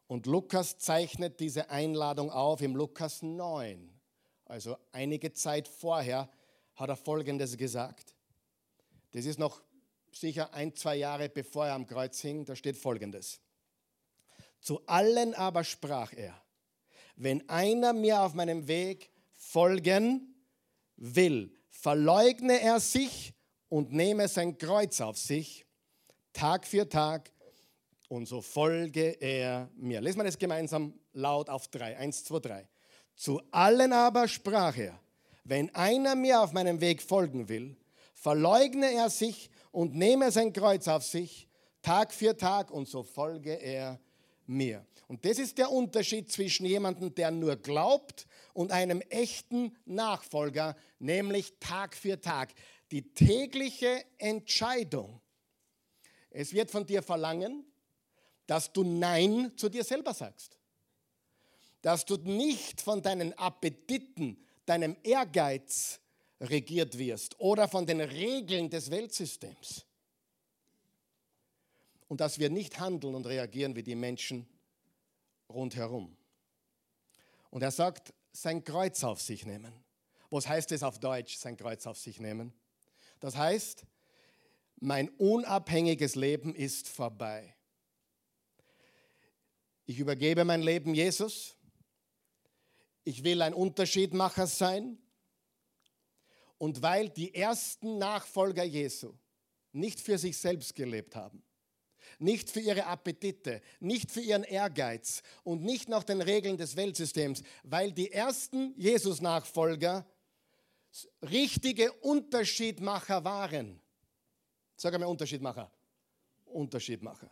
[SPEAKER 1] Und Lukas zeichnet diese Einladung auf im Lukas 9, also einige Zeit vorher hat er Folgendes gesagt. Das ist noch sicher ein, zwei Jahre bevor er am Kreuz hing. Da steht Folgendes. Zu allen aber sprach er, wenn einer mir auf meinem Weg folgen will, verleugne er sich und nehme sein Kreuz auf sich, Tag für Tag, und so folge er mir. Lesen wir das gemeinsam laut auf drei. Eins, zwei, drei. Zu allen aber sprach er, wenn einer mir auf meinem Weg folgen will, verleugne er sich und nehme sein Kreuz auf sich, Tag für Tag, und so folge er mir. Und das ist der Unterschied zwischen jemandem, der nur glaubt, und einem echten Nachfolger, nämlich Tag für Tag. Die tägliche Entscheidung. Es wird von dir verlangen, dass du Nein zu dir selber sagst. Dass du nicht von deinen Appetiten, deinem Ehrgeiz regiert wirst oder von den Regeln des Weltsystems. Und dass wir nicht handeln und reagieren wie die Menschen rundherum. Und er sagt, sein Kreuz auf sich nehmen. Was heißt es auf Deutsch, sein Kreuz auf sich nehmen? Das heißt, mein unabhängiges Leben ist vorbei. Ich übergebe mein Leben Jesus ich will ein Unterschiedmacher sein. Und weil die ersten Nachfolger Jesu nicht für sich selbst gelebt haben, nicht für ihre Appetite, nicht für ihren Ehrgeiz und nicht nach den Regeln des Weltsystems, weil die ersten Jesus-Nachfolger richtige Unterschiedmacher waren. Sag einmal Unterschiedmacher. Unterschiedmacher.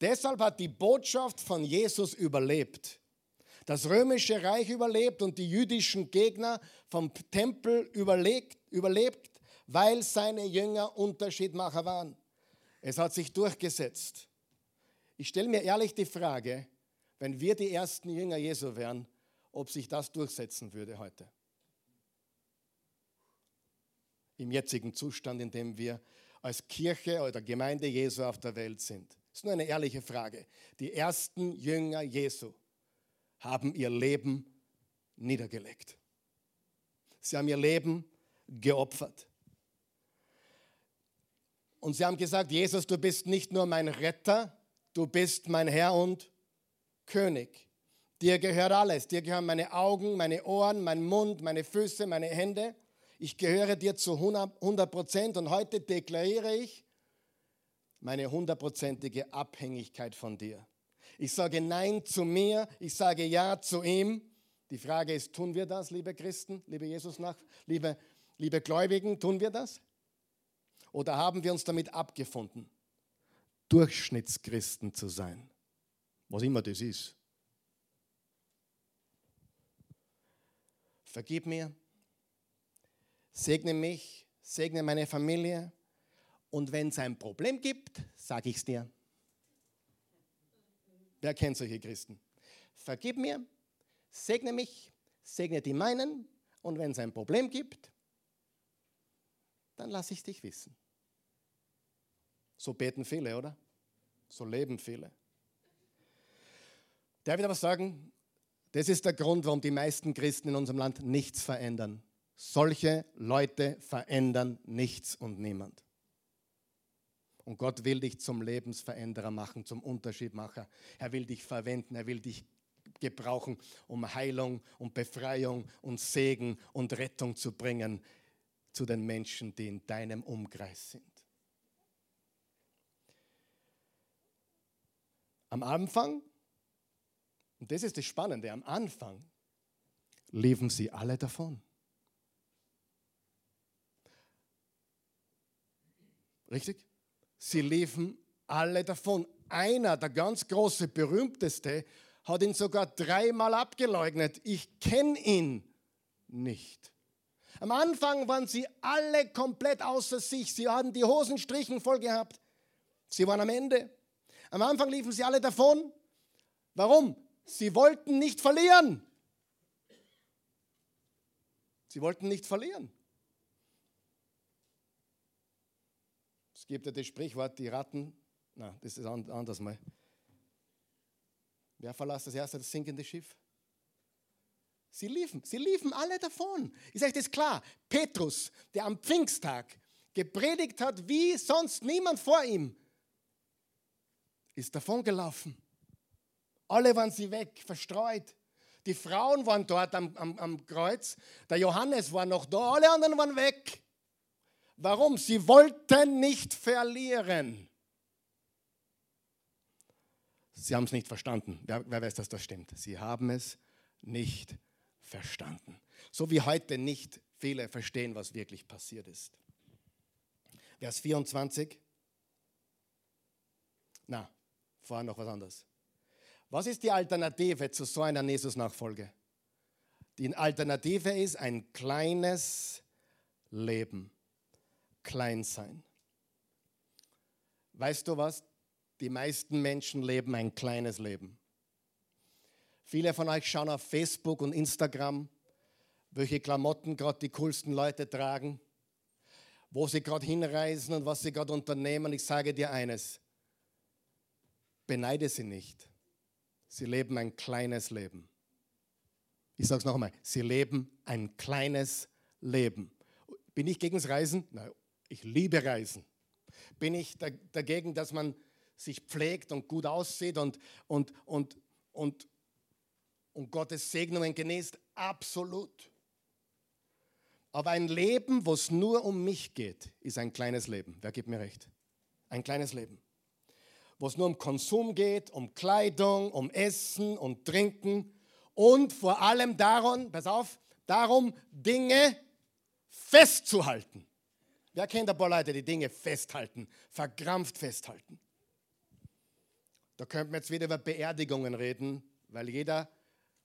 [SPEAKER 1] Deshalb hat die Botschaft von Jesus überlebt das römische Reich überlebt und die jüdischen Gegner vom Tempel überlebt, überlebt, weil seine Jünger Unterschiedmacher waren. Es hat sich durchgesetzt. Ich stelle mir ehrlich die Frage, wenn wir die ersten Jünger Jesu wären, ob sich das durchsetzen würde heute. Im jetzigen Zustand, in dem wir als Kirche oder Gemeinde Jesu auf der Welt sind. Das ist nur eine ehrliche Frage. Die ersten Jünger Jesu haben ihr Leben niedergelegt. Sie haben ihr Leben geopfert. Und sie haben gesagt, Jesus, du bist nicht nur mein Retter, du bist mein Herr und König. Dir gehört alles. Dir gehören meine Augen, meine Ohren, mein Mund, meine Füße, meine Hände. Ich gehöre dir zu 100 Prozent und heute deklariere ich meine hundertprozentige Abhängigkeit von dir. Ich sage Nein zu mir, ich sage Ja zu ihm. Die Frage ist, tun wir das, liebe Christen, liebe Jesus nach, liebe, liebe Gläubigen, tun wir das? Oder haben wir uns damit abgefunden, Durchschnittschristen zu sein? Was immer das ist. Vergib mir, segne mich, segne meine Familie und wenn es ein Problem gibt, sage ich es dir. Wer kennt solche Christen? Vergib mir, segne mich, segne die meinen und wenn es ein Problem gibt, dann lasse ich dich wissen. So beten viele, oder? So leben viele. Darf ich aber sagen, das ist der Grund, warum die meisten Christen in unserem Land nichts verändern. Solche Leute verändern nichts und niemand. Und Gott will dich zum Lebensveränderer machen, zum Unterschiedmacher. Er will dich verwenden, er will dich gebrauchen, um Heilung und Befreiung und Segen und Rettung zu bringen zu den Menschen, die in deinem Umkreis sind. Am Anfang, und das ist das Spannende, am Anfang liefen sie alle davon. Richtig? Sie liefen alle davon. Einer, der ganz große, berühmteste, hat ihn sogar dreimal abgeleugnet. Ich kenne ihn nicht. Am Anfang waren sie alle komplett außer sich. Sie hatten die Hosenstrichen voll gehabt. Sie waren am Ende. Am Anfang liefen sie alle davon. Warum? Sie wollten nicht verlieren. Sie wollten nicht verlieren. gibt ja das Sprichwort, die Ratten, na, das ist anders mal. Wer verlässt das erste das sinkende Schiff? Sie liefen, sie liefen alle davon. Ich sage das klar. Petrus, der am Pfingsttag gepredigt hat, wie sonst niemand vor ihm, ist davon gelaufen. Alle waren sie weg, verstreut. Die Frauen waren dort am, am, am Kreuz. Der Johannes war noch da, alle anderen waren weg. Warum? Sie wollten nicht verlieren. Sie haben es nicht verstanden. Wer, wer weiß, dass das stimmt? Sie haben es nicht verstanden. So wie heute nicht viele verstehen, was wirklich passiert ist. Vers 24. Na, vorher noch was anderes. Was ist die Alternative zu so einer Jesus-Nachfolge? Die Alternative ist ein kleines Leben klein sein. Weißt du was? Die meisten Menschen leben ein kleines Leben. Viele von euch schauen auf Facebook und Instagram, welche Klamotten gerade die coolsten Leute tragen, wo sie gerade hinreisen und was sie gerade unternehmen. Ich sage dir eines, beneide sie nicht. Sie leben ein kleines Leben. Ich sage es noch einmal, sie leben ein kleines Leben. Bin ich gegen das Reisen? Nein, ich liebe Reisen. Bin ich dagegen, dass man sich pflegt und gut aussieht und, und, und, und, und Gottes Segnungen genießt? Absolut. Aber ein Leben, wo es nur um mich geht, ist ein kleines Leben. Wer gibt mir recht? Ein kleines Leben. Wo es nur um Konsum geht, um Kleidung, um Essen und Trinken und vor allem darum, pass auf, darum, Dinge festzuhalten. Wer kennt ein paar Leute, die Dinge festhalten, verkrampft festhalten? Da könnten wir jetzt wieder über Beerdigungen reden, weil jeder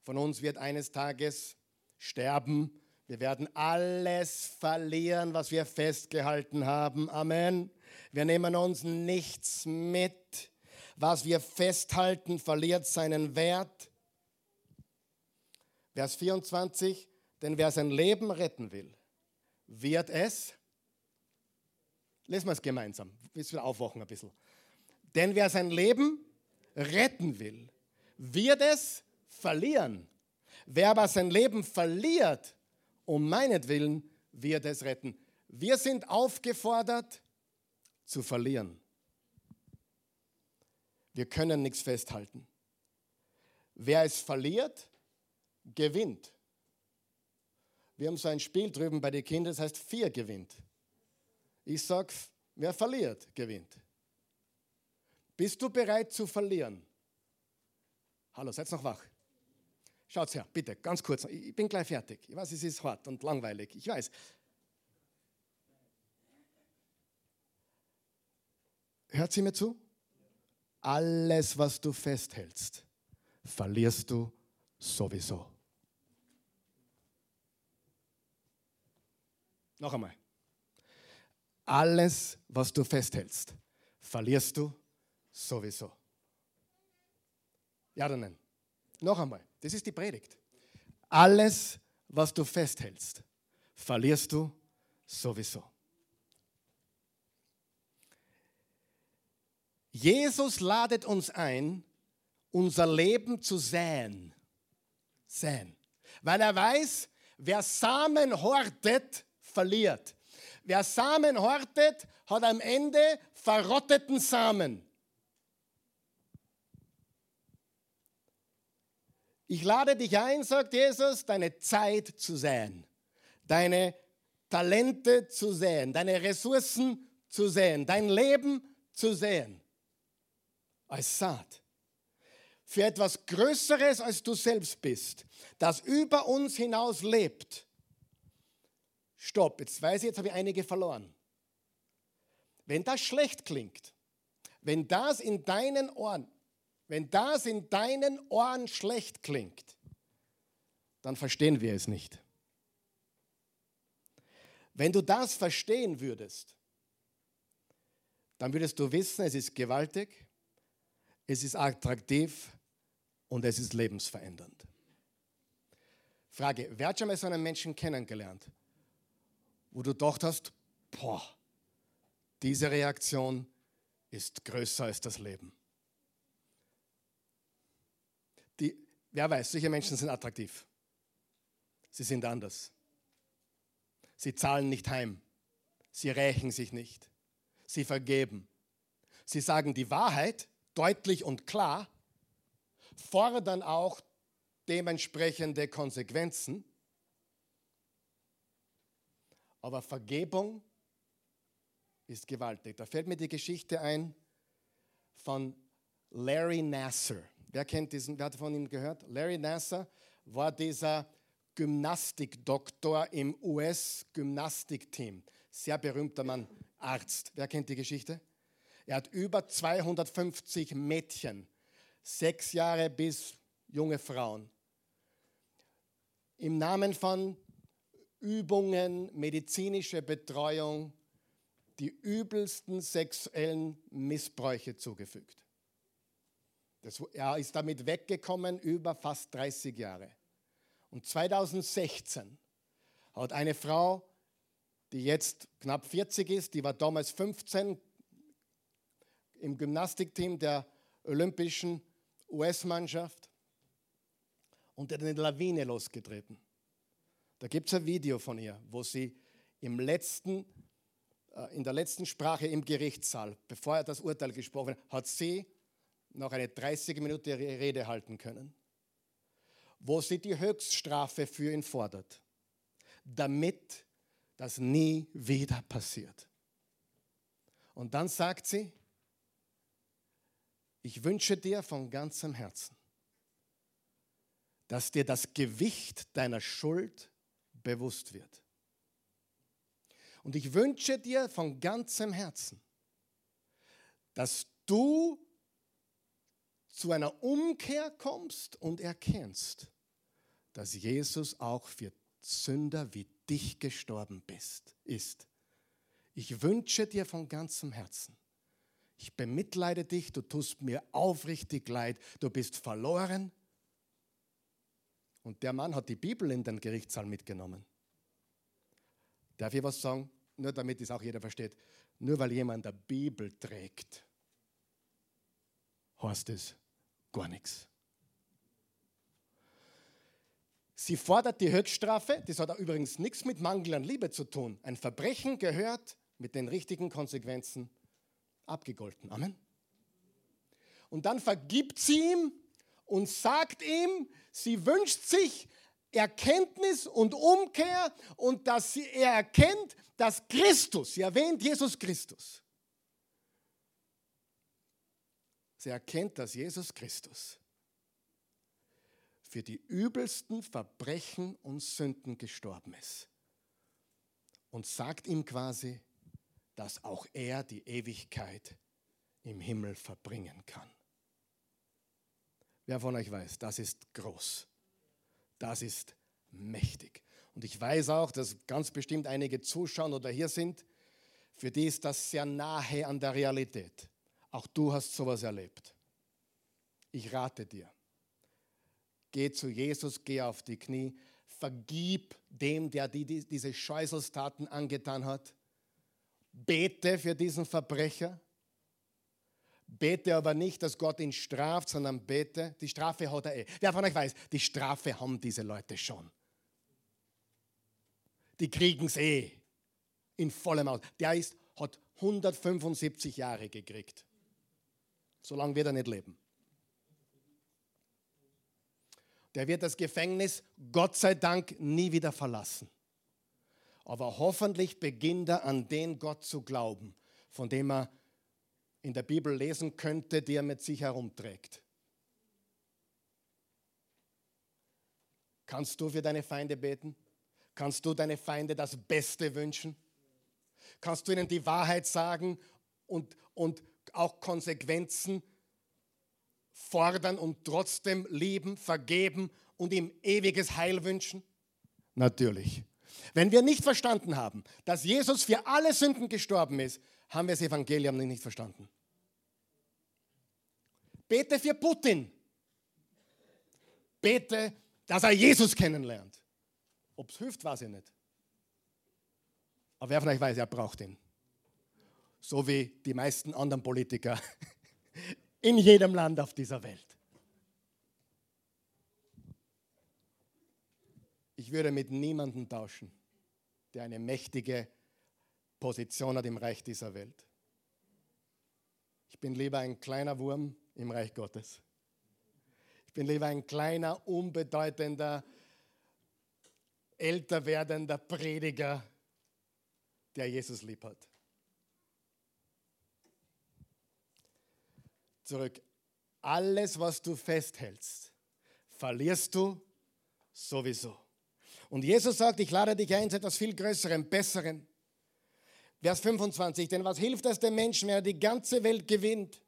[SPEAKER 1] von uns wird eines Tages sterben. Wir werden alles verlieren, was wir festgehalten haben. Amen. Wir nehmen uns nichts mit. was wir festhalten, verliert seinen Wert. Vers 24, denn wer sein Leben retten will, wird es, lesen wir es gemeinsam, bis wir aufwachen ein bisschen. Denn wer sein Leben retten will, wird es verlieren. Wer aber sein Leben verliert, um meinetwillen, wird es retten. Wir sind aufgefordert zu verlieren. Wir können nichts festhalten. Wer es verliert, gewinnt. Wir haben so ein Spiel drüben bei den Kindern, das heißt vier gewinnt. Ich sage, wer verliert, gewinnt. Bist du bereit zu verlieren? Hallo, seid noch wach. Schaut her, bitte, ganz kurz. Ich bin gleich fertig. Ich weiß, es ist hart und langweilig. Ich weiß. Hört sie mir zu? Alles, was du festhältst, verlierst du sowieso. Noch einmal. Alles, was du festhältst, verlierst du sowieso. Ja oder nein? Noch einmal. Das ist die Predigt. Alles, was du festhältst, verlierst du sowieso. Jesus ladet uns ein, unser Leben zu säen. Säen. Weil er weiß, wer Samen hortet, verliert. Wer Samen hortet, hat am Ende verrotteten Samen. Ich lade dich ein, sagt Jesus, deine Zeit zu säen, deine Talente zu säen, deine Ressourcen zu säen, dein Leben zu säen. Als Saat. Für etwas Größeres, als du selbst bist, das über uns hinaus lebt. Stopp, jetzt weiß ich, jetzt habe ich einige verloren. Wenn das schlecht klingt, wenn das in deinen Ohren wenn das in deinen Ohren schlecht klingt, dann verstehen wir es nicht. Wenn du das verstehen würdest, dann würdest du wissen, es ist gewaltig, es ist attraktiv und es ist lebensverändernd. Frage, wer hat schon mal so einen Menschen kennengelernt, wo du gedacht hast, boah, diese Reaktion ist größer als das Leben? Die, wer weiß, solche Menschen sind attraktiv. Sie sind anders. Sie zahlen nicht heim. Sie rächen sich nicht. Sie vergeben. Sie sagen die Wahrheit deutlich und klar, fordern auch dementsprechende Konsequenzen. Aber Vergebung ist gewaltig. Da fällt mir die Geschichte ein von Larry Nasser. Wer kennt diesen, wer hat von ihm gehört? Larry Nasser war dieser Gymnastikdoktor im US-Gymnastikteam. Sehr berühmter Mann, Arzt. Wer kennt die Geschichte? Er hat über 250 Mädchen, sechs Jahre bis junge Frauen, im Namen von Übungen, medizinische Betreuung, die übelsten sexuellen Missbräuche zugefügt. Das, er ist damit weggekommen über fast 30 Jahre. Und 2016 hat eine Frau, die jetzt knapp 40 ist, die war damals 15 im Gymnastikteam der olympischen US-Mannschaft und hat eine Lawine losgetreten. Da gibt es ein Video von ihr, wo sie im letzten, äh, in der letzten Sprache im Gerichtssaal, bevor er das Urteil gesprochen hat, hat sie noch eine 30-minütige Rede halten können, wo sie die Höchststrafe für ihn fordert, damit das nie wieder passiert. Und dann sagt sie, ich wünsche dir von ganzem Herzen, dass dir das Gewicht deiner Schuld bewusst wird. Und ich wünsche dir von ganzem Herzen, dass du zu einer Umkehr kommst und erkennst, dass Jesus auch für Sünder wie dich gestorben bist, ist. Ich wünsche dir von ganzem Herzen, Ich bemitleide dich, du tust mir aufrichtig leid, du bist verloren. Und der Mann hat die Bibel in den Gerichtssaal mitgenommen. Darf ich was sagen? Nur damit es auch jeder versteht. Nur weil jemand der Bibel trägt, heißt es gar nichts. Sie fordert die Höchststrafe, das hat übrigens nichts mit Mangel an Liebe zu tun. Ein Verbrechen gehört mit den richtigen Konsequenzen abgegolten. Amen. Und dann vergibt sie ihm und sagt ihm, sie wünscht sich Erkenntnis und Umkehr und dass sie, er erkennt, dass Christus, sie erwähnt Jesus Christus, sie erkennt, dass Jesus Christus für die übelsten Verbrechen und Sünden gestorben ist. Und sagt ihm quasi, dass auch er die Ewigkeit im Himmel verbringen kann. Wer von euch weiß, das ist groß. Das ist mächtig. Und ich weiß auch, dass ganz bestimmt einige zuschauen oder hier sind, für die ist das sehr nahe an der Realität. Auch du hast sowas erlebt. Ich rate dir, Geh zu Jesus, geh auf die Knie, vergib dem, der dir diese Scheuselstaten angetan hat. Bete für diesen Verbrecher. Bete aber nicht, dass Gott ihn straft, sondern bete. Die Strafe hat er eh. Wer von euch weiß, die Strafe haben diese Leute schon. Die kriegen es eh in vollem Aus. Der ist, hat 175 Jahre gekriegt. So lange wird er nicht leben. der wird das Gefängnis Gott sei Dank nie wieder verlassen. Aber hoffentlich beginnt er an den Gott zu glauben, von dem er in der Bibel lesen könnte, die er mit sich herumträgt. Kannst du für deine Feinde beten? Kannst du deine Feinde das Beste wünschen? Kannst du ihnen die Wahrheit sagen und, und auch Konsequenzen fordern und trotzdem lieben, vergeben und ihm ewiges Heil wünschen? Natürlich. Wenn wir nicht verstanden haben, dass Jesus für alle Sünden gestorben ist, haben wir das Evangelium nicht verstanden. Bete für Putin. Bete, dass er Jesus kennenlernt. Ob es hilft, weiß ich nicht. Aber wer von euch weiß, er braucht ihn. So wie die meisten anderen Politiker in jedem Land auf dieser Welt. Ich würde mit niemandem tauschen, der eine mächtige Position hat im Reich dieser Welt. Ich bin lieber ein kleiner Wurm im Reich Gottes. Ich bin lieber ein kleiner, unbedeutender, älter werdender Prediger, der Jesus lieb hat. Zurück. Alles, was du festhältst, verlierst du sowieso. Und Jesus sagt, ich lade dich ein zu etwas viel Größerem, Besserem. Vers 25, denn was hilft es dem Menschen, wenn er die ganze Welt gewinnt,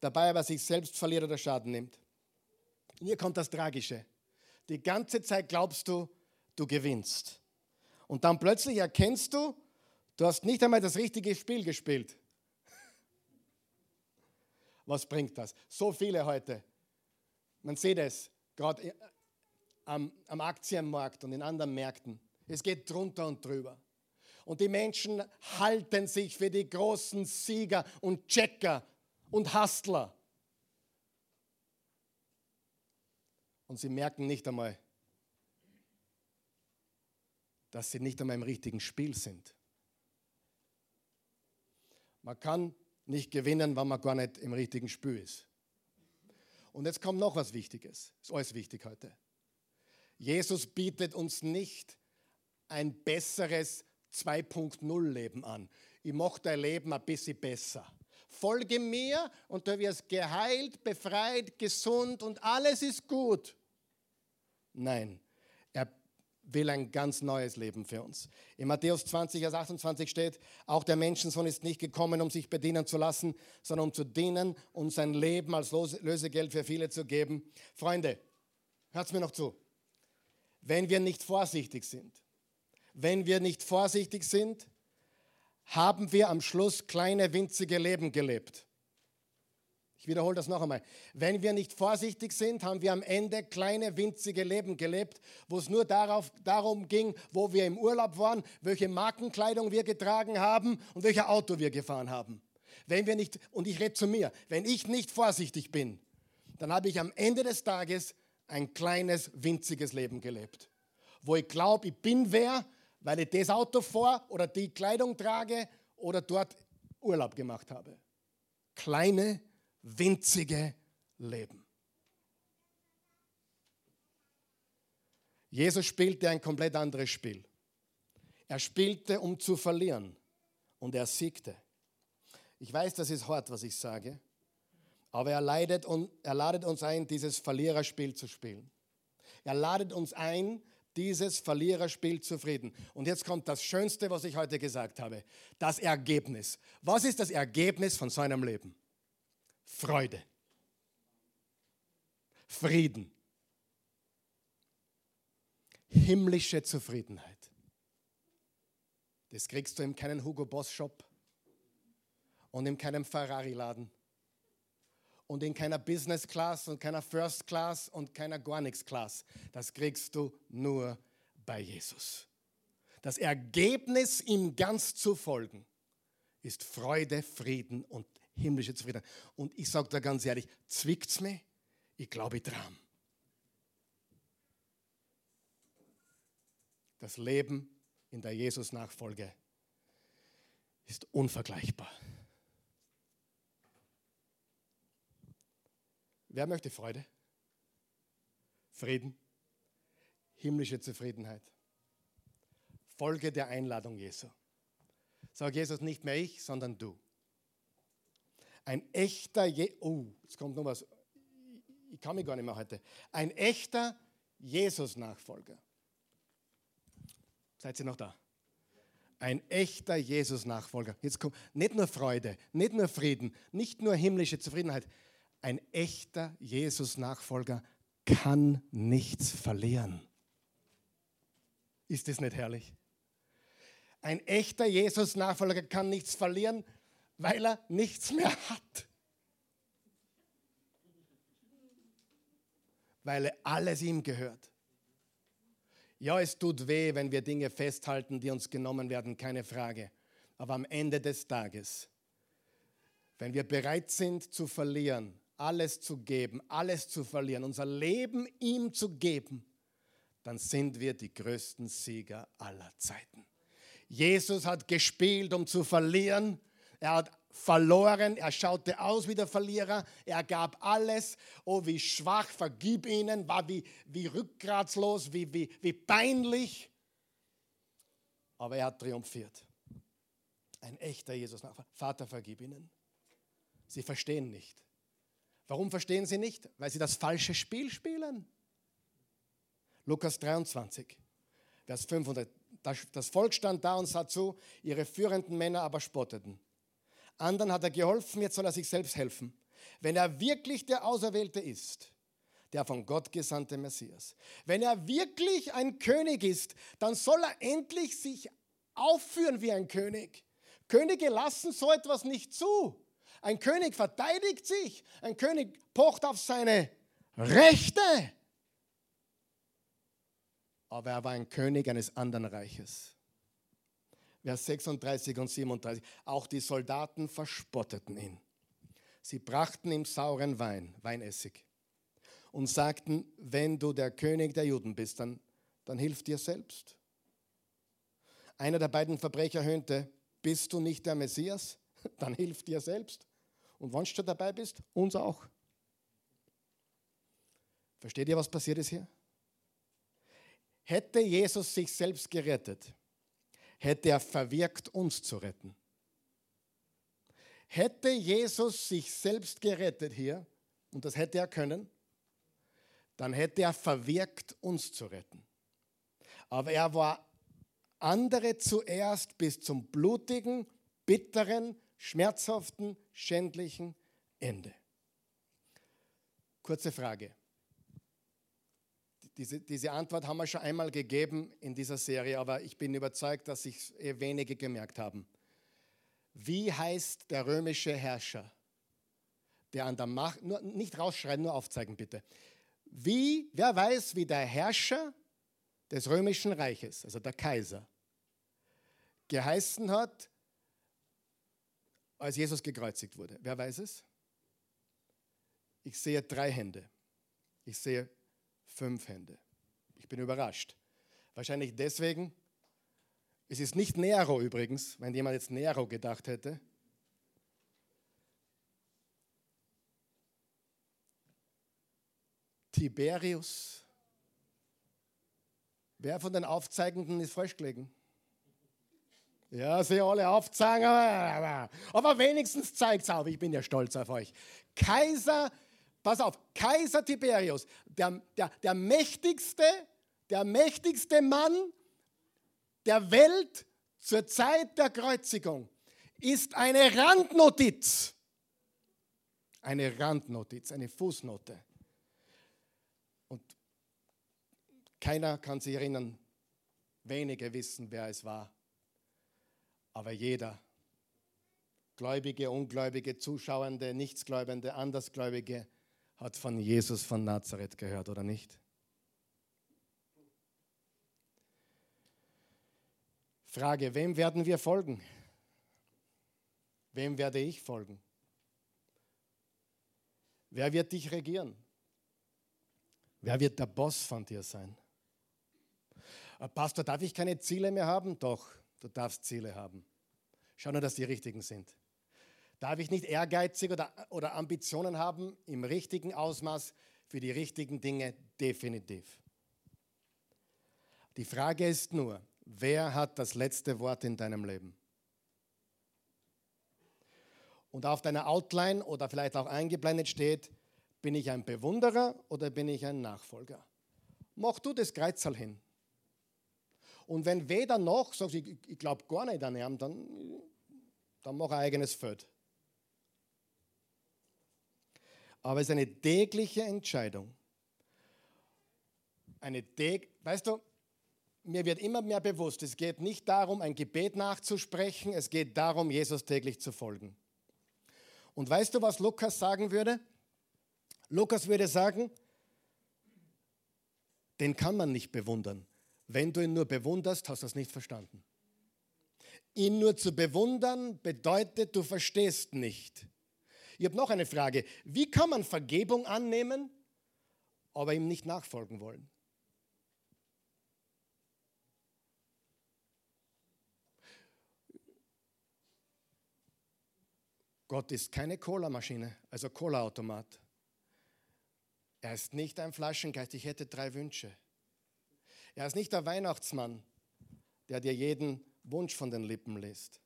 [SPEAKER 1] dabei aber sich selbst verliert oder Schaden nimmt? Und hier kommt das Tragische. Die ganze Zeit glaubst du, du gewinnst. Und dann plötzlich erkennst du, du hast nicht einmal das richtige Spiel gespielt. Was bringt das? So viele heute. Man sieht es gerade am, am Aktienmarkt und in anderen Märkten. Es geht drunter und drüber. Und die Menschen halten sich für die großen Sieger und Checker und Hustler. Und sie merken nicht einmal, dass sie nicht einmal im richtigen Spiel sind. Man kann nicht gewinnen, wenn man gar nicht im richtigen Spiel ist. Und jetzt kommt noch was Wichtiges. Ist alles wichtig heute. Jesus bietet uns nicht ein besseres 2.0-Leben an. Ich mache dein Leben ein bisschen besser. Folge mir und du wirst geheilt, befreit, gesund und alles ist gut. Nein, will ein ganz neues Leben für uns. In Matthäus 20, Vers 28 steht, auch der Menschensohn ist nicht gekommen, um sich bedienen zu lassen, sondern um zu dienen und sein Leben als Lösegeld für viele zu geben. Freunde, hört mir noch zu. Wenn wir nicht vorsichtig sind, wenn wir nicht vorsichtig sind, haben wir am Schluss kleine, winzige Leben gelebt. Ich wiederhole das noch einmal. Wenn wir nicht vorsichtig sind, haben wir am Ende kleine, winzige Leben gelebt, wo es nur darauf, darum ging, wo wir im Urlaub waren, welche Markenkleidung wir getragen haben und welches Auto wir gefahren haben. Wenn wir nicht, und ich rede zu mir, wenn ich nicht vorsichtig bin, dann habe ich am Ende des Tages ein kleines, winziges Leben gelebt. Wo ich glaube, ich bin wer, weil ich das Auto vor oder die Kleidung trage oder dort Urlaub gemacht habe. Kleine, winzige Leben. Jesus spielte ein komplett anderes Spiel. Er spielte, um zu verlieren und er siegte. Ich weiß, das ist hart, was ich sage, aber er, leidet und, er ladet uns ein, dieses Verliererspiel zu spielen. Er ladet uns ein, dieses Verliererspiel zufrieden. Und jetzt kommt das Schönste, was ich heute gesagt habe. Das Ergebnis. Was ist das Ergebnis von seinem Leben? Freude. Frieden. Himmlische Zufriedenheit. Das kriegst du in keinem Hugo Boss Shop und in keinem Ferrari Laden und in keiner Business Class und keiner First Class und keiner gar nichts Class. Das kriegst du nur bei Jesus. Das Ergebnis, ihm ganz zu folgen, ist Freude, Frieden und himmlische Zufriedenheit. Und ich sage da ganz ehrlich, zwickt es mich? Ich glaube, dran. Das Leben in der Jesus-Nachfolge ist unvergleichbar. Wer möchte Freude? Frieden? Himmlische Zufriedenheit? Folge der Einladung Jesu. Sag Jesus nicht mehr ich, sondern du. Ein echter, Je oh, jetzt kommt noch was, ich kann mich gar nicht mehr heute. Ein echter Jesus-Nachfolger. Seid ihr noch da? Ein echter Jesus-Nachfolger. Jetzt kommt nicht nur Freude, nicht nur Frieden, nicht nur himmlische Zufriedenheit, ein echter Jesus-Nachfolger kann nichts verlieren. Ist das nicht herrlich? Ein echter Jesus-Nachfolger kann nichts verlieren, weil er nichts mehr hat. Weil alles ihm gehört. Ja, es tut weh, wenn wir Dinge festhalten, die uns genommen werden, keine Frage. Aber am Ende des Tages, wenn wir bereit sind zu verlieren, alles zu geben, alles zu verlieren, unser Leben ihm zu geben, dann sind wir die größten Sieger aller Zeiten. Jesus hat gespielt, um zu verlieren. Er hat verloren, er schaute aus wie der Verlierer, er gab alles. Oh, wie schwach, vergib ihnen, war wie, wie rückgratslos, wie, wie, wie peinlich. Aber er hat triumphiert. Ein echter Jesus. Vater, vergib ihnen. Sie verstehen nicht. Warum verstehen sie nicht? Weil sie das falsche Spiel spielen. Lukas 23, Vers 500. Das Volk stand da und sah zu, ihre führenden Männer aber spotteten. Anderen hat er geholfen, jetzt soll er sich selbst helfen. Wenn er wirklich der Auserwählte ist, der von Gott gesandte Messias, wenn er wirklich ein König ist, dann soll er endlich sich aufführen wie ein König. Könige lassen so etwas nicht zu. Ein König verteidigt sich. Ein König pocht auf seine Rechte. Aber er war ein König eines anderen Reiches. Vers 36 und 37. Auch die Soldaten verspotteten ihn. Sie brachten ihm sauren Wein, Weinessig, und sagten, wenn du der König der Juden bist, dann, dann hilf dir selbst. Einer der beiden Verbrecher höhnte, bist du nicht der Messias? Dann hilf dir selbst. Und wenn du dabei bist, uns auch. Versteht ihr, was passiert ist hier? Hätte Jesus sich selbst gerettet, hätte er verwirkt, uns zu retten. Hätte Jesus sich selbst gerettet hier, und das hätte er können, dann hätte er verwirkt, uns zu retten. Aber er war andere zuerst bis zum blutigen, bitteren, schmerzhaften, schändlichen Ende. Kurze Frage. Diese, diese Antwort haben wir schon einmal gegeben in dieser Serie, aber ich bin überzeugt, dass sich eh wenige gemerkt haben. Wie heißt der römische Herrscher, der an der Macht, nur, nicht rausschreien, nur aufzeigen bitte. Wie, wer weiß, wie der Herrscher des römischen Reiches, also der Kaiser, geheißen hat, als Jesus gekreuzigt wurde? Wer weiß es? Ich sehe drei Hände. Ich sehe fünf Hände. Ich bin überrascht. Wahrscheinlich deswegen, es ist nicht Nero übrigens, wenn jemand jetzt Nero gedacht hätte. Tiberius. Wer von den Aufzeigenden ist falsch gelegen? Ja, sie alle aufzeigen, aber, wenigstens zeigt es auf. Ich bin ja stolz auf euch. Kaiser, pass auf, Kaiser Tiberius, der, der, der mächtigste, der mächtigste Mann der Welt zur Zeit der Kreuzigung ist eine Randnotiz. Eine Randnotiz, eine Fußnote. Und keiner kann sich erinnern, wenige wissen, wer es war. Aber jeder, Gläubige, Ungläubige, Zuschauende, Nichtsgläubende, Andersgläubige, hat von Jesus von Nazareth gehört, oder nicht? Frage, wem werden wir folgen? Wem werde ich folgen? Wer wird dich regieren? Wer wird der Boss von dir sein? Äh, Pastor, darf ich keine Ziele mehr haben? Doch, du darfst Ziele haben. Schau nur, dass die richtigen sind. Darf ich nicht ehrgeizig oder, oder Ambitionen haben im richtigen Ausmaß für die richtigen Dinge? Definitiv. Die Frage ist nur, Wer hat das letzte Wort in deinem Leben? Und auf deiner Outline oder vielleicht auch eingeblendet steht, bin ich ein Bewunderer oder bin ich ein Nachfolger? Mach du das Kreuzal hin. Und wenn weder noch, sagst ich, ich glaube gar nicht an ihn, dann, dann mach ein eigenes Feld. Aber es ist eine tägliche Entscheidung. Eine weißt du, mir wird immer mehr bewusst, es geht nicht darum, ein Gebet nachzusprechen, es geht darum, Jesus täglich zu folgen. Und weißt du, was Lukas sagen würde? Lukas würde sagen, den kann man nicht bewundern. Wenn du ihn nur bewunderst, hast du es nicht verstanden. Ihn nur zu bewundern bedeutet, du verstehst nicht. Ich habe noch eine Frage. Wie kann man Vergebung annehmen, aber ihm nicht nachfolgen wollen? Gott ist keine Cola-Maschine, also Cola-Automat. Er ist nicht ein Flaschengeist, ich hätte drei Wünsche. Er ist nicht der Weihnachtsmann, der dir jeden Wunsch von den Lippen lässt.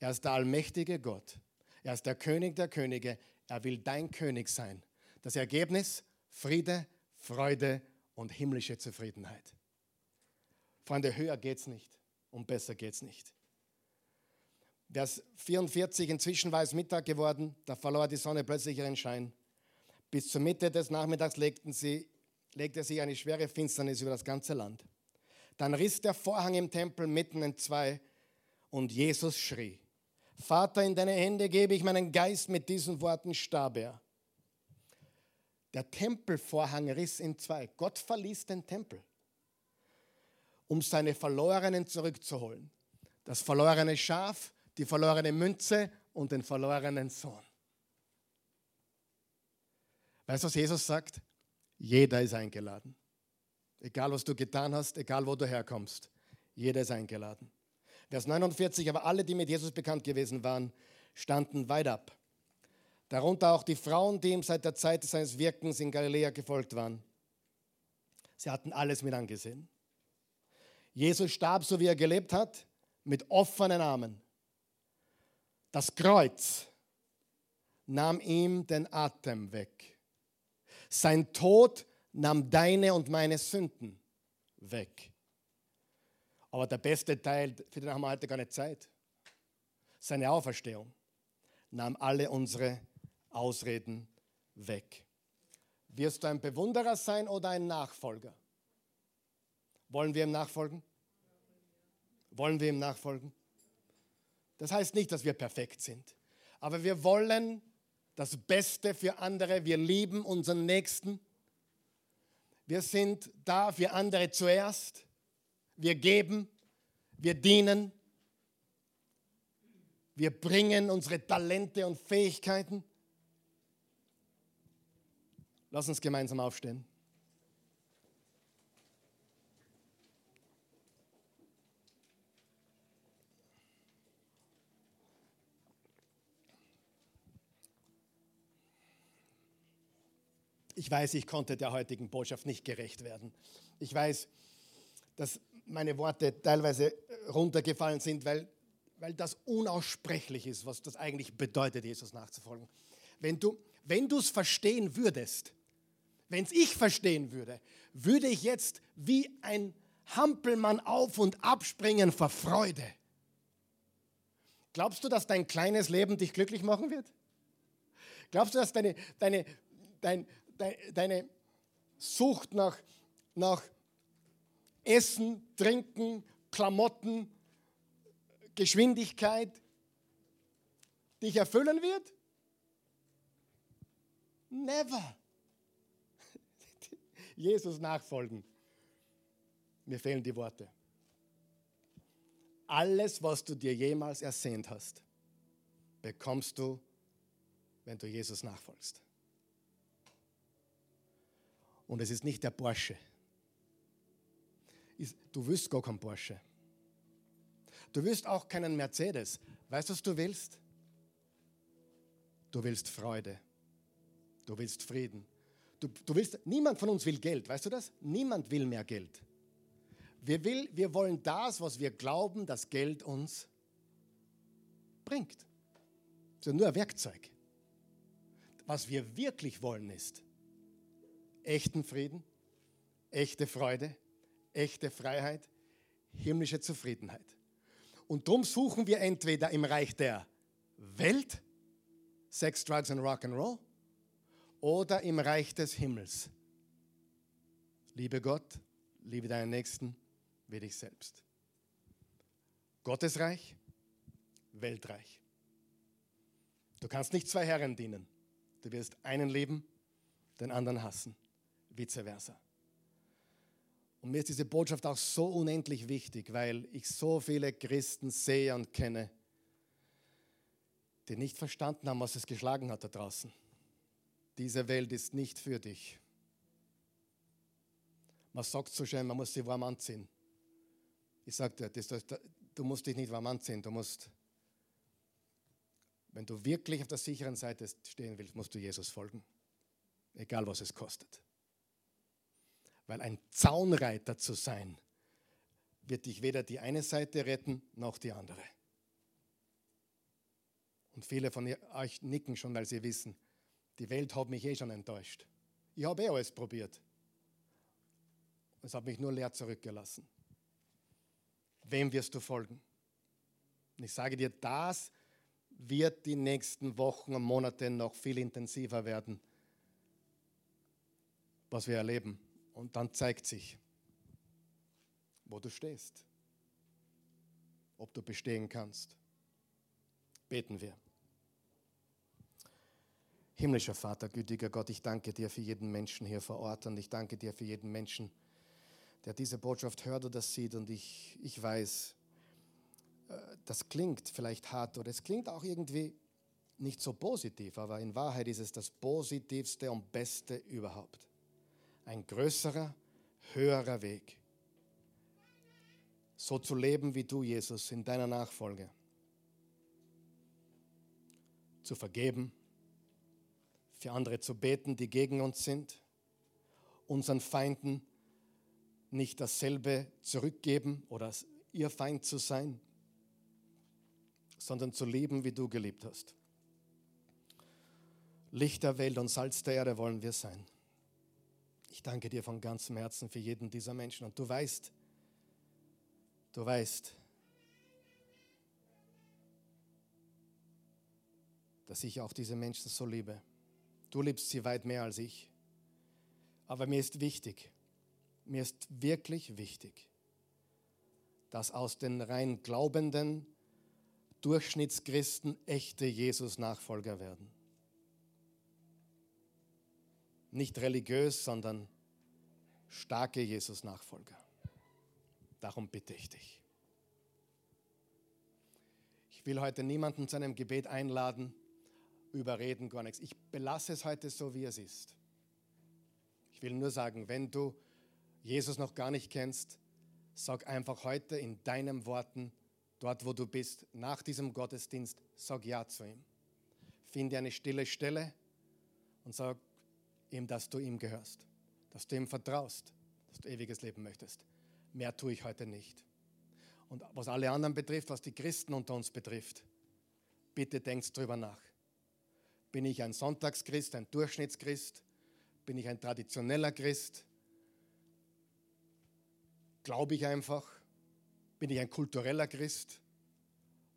[SPEAKER 1] Er ist der allmächtige Gott. Er ist der König der Könige. Er will dein König sein. Das Ergebnis? Friede, Freude und himmlische Zufriedenheit. Freunde, höher geht's nicht und besser geht's nicht. Vers 44, inzwischen war es Mittag geworden, da verlor die Sonne plötzlich ihren Schein. Bis zur Mitte des Nachmittags legten sie, legte sich eine schwere Finsternis über das ganze Land. Dann riss der Vorhang im Tempel mitten in zwei und Jesus schrie, Vater, in deine Hände gebe ich meinen Geist, mit diesen Worten starb er. Der Tempelvorhang riss in zwei. Gott verließ den Tempel, um seine Verlorenen zurückzuholen. Das verlorene Schaf die verlorene Münze und den verlorenen Sohn. Weißt du, was Jesus sagt? Jeder ist eingeladen. Egal, was du getan hast, egal, wo du herkommst. Jeder ist eingeladen. Vers 49, aber alle, die mit Jesus bekannt gewesen waren, standen weit ab. Darunter auch die Frauen, die ihm seit der Zeit seines Wirkens in Galiläa gefolgt waren. Sie hatten alles mit angesehen. Jesus starb, so wie er gelebt hat, mit offenen Armen. Das Kreuz nahm ihm den Atem weg. Sein Tod nahm deine und meine Sünden weg. Aber der beste Teil, für den haben wir heute gar nicht Zeit. Seine Auferstehung nahm alle unsere Ausreden weg. Wirst du ein Bewunderer sein oder ein Nachfolger? Wollen wir ihm nachfolgen? Wollen wir ihm nachfolgen? Das heißt nicht, dass wir perfekt sind. Aber wir wollen das Beste für andere. Wir lieben unseren Nächsten. Wir sind da für andere zuerst. Wir geben, wir dienen, wir bringen unsere Talente und Fähigkeiten. Lass uns gemeinsam aufstehen. Ich weiß, ich konnte der heutigen Botschaft nicht gerecht werden. Ich weiß, dass meine Worte teilweise runtergefallen sind, weil, weil das unaussprechlich ist, was das eigentlich bedeutet, Jesus nachzufolgen. Wenn du wenn es verstehen würdest, wenn es ich verstehen würde, würde ich jetzt wie ein Hampelmann auf und abspringen vor Freude. Glaubst du, dass dein kleines Leben dich glücklich machen wird? Glaubst du, dass deine, deine, dein, deine Sucht nach, nach Essen, Trinken, Klamotten, Geschwindigkeit dich erfüllen wird? Never. Jesus nachfolgen. Mir fehlen die Worte. Alles, was du dir jemals ersehnt hast, bekommst du, wenn du Jesus nachfolgst. Und es ist nicht der Porsche. Du willst gar keinen Porsche. Du willst auch keinen Mercedes. Weißt du, was du willst? Du willst Freude. Du willst Frieden. Du, du willst, niemand von uns will Geld, weißt du das? Niemand will mehr Geld. Wir, will, wir wollen das, was wir glauben, dass Geld uns bringt. Das ist nur ein Werkzeug. Was wir wirklich wollen ist, echten Frieden, echte Freude, echte Freiheit, himmlische Zufriedenheit. Und darum suchen wir entweder im Reich der Welt, Sex, Drugs und Rock'n'Roll, oder im Reich des Himmels. Liebe Gott, liebe deinen Nächsten wie dich selbst. Gottesreich, Weltreich. Du kannst nicht zwei Herren dienen. Du wirst einen lieben, den anderen hassen vice versa. Und mir ist diese Botschaft auch so unendlich wichtig, weil ich so viele Christen sehe und kenne, die nicht verstanden haben, was es geschlagen hat da draußen. Diese Welt ist nicht für dich. Man sagt so schön, man muss sich warm anziehen. Ich dir, du musst dich nicht warm anziehen, du musst, wenn du wirklich auf der sicheren Seite stehen willst, musst du Jesus folgen. Egal was es kostet. Weil ein Zaunreiter zu sein, wird dich weder die eine Seite retten noch die andere. Und viele von euch nicken schon, weil sie wissen, die Welt hat mich eh schon enttäuscht. Ich habe eh alles probiert. Es hat mich nur leer zurückgelassen. Wem wirst du folgen? Und ich sage dir, das wird die nächsten Wochen und Monate noch viel intensiver werden, was wir erleben. Und dann zeigt sich, wo du stehst, ob du bestehen kannst. Beten wir. Himmlischer Vater, gütiger Gott, ich danke dir für jeden Menschen hier vor Ort und ich danke dir für jeden Menschen, der diese Botschaft hört oder sieht. Und ich, ich weiß, äh, das klingt vielleicht hart oder es klingt auch irgendwie nicht so positiv, aber in Wahrheit ist es das Positivste und Beste überhaupt ein größerer, höherer Weg. So zu leben wie du, Jesus, in deiner Nachfolge. Zu vergeben, für andere zu beten, die gegen uns sind, unseren Feinden nicht dasselbe zurückgeben oder ihr Feind zu sein, sondern zu lieben, wie du geliebt hast. Licht der Welt und Salz der Erde wollen wir sein. Ich danke dir von ganzem Herzen für jeden dieser Menschen. Und du weißt, du weißt, dass ich auch diese Menschen so liebe. Du liebst sie weit mehr als ich. Aber mir ist wichtig, mir ist wirklich wichtig, dass aus den rein glaubenden, Durchschnittschristen echte Jesus-Nachfolger werden. Nicht religiös, sondern starke Jesus-Nachfolger. Darum bitte ich dich. Ich will heute niemanden zu einem Gebet einladen, überreden, gar nichts. Ich belasse es heute so, wie es ist. Ich will nur sagen, wenn du Jesus noch gar nicht kennst, sag einfach heute in deinen Worten, dort wo du bist, nach diesem Gottesdienst, sag Ja zu ihm. Finde eine stille Stelle und sag ihm, dass du ihm gehörst, dass du ihm vertraust, dass du ewiges Leben möchtest. Mehr tue ich heute nicht. Und was alle anderen betrifft, was die Christen unter uns betrifft, bitte denkt drüber nach. Bin ich ein Sonntagschrist, ein Durchschnittschrist? Bin ich ein traditioneller Christ? Glaube ich einfach? Bin ich ein kultureller Christ?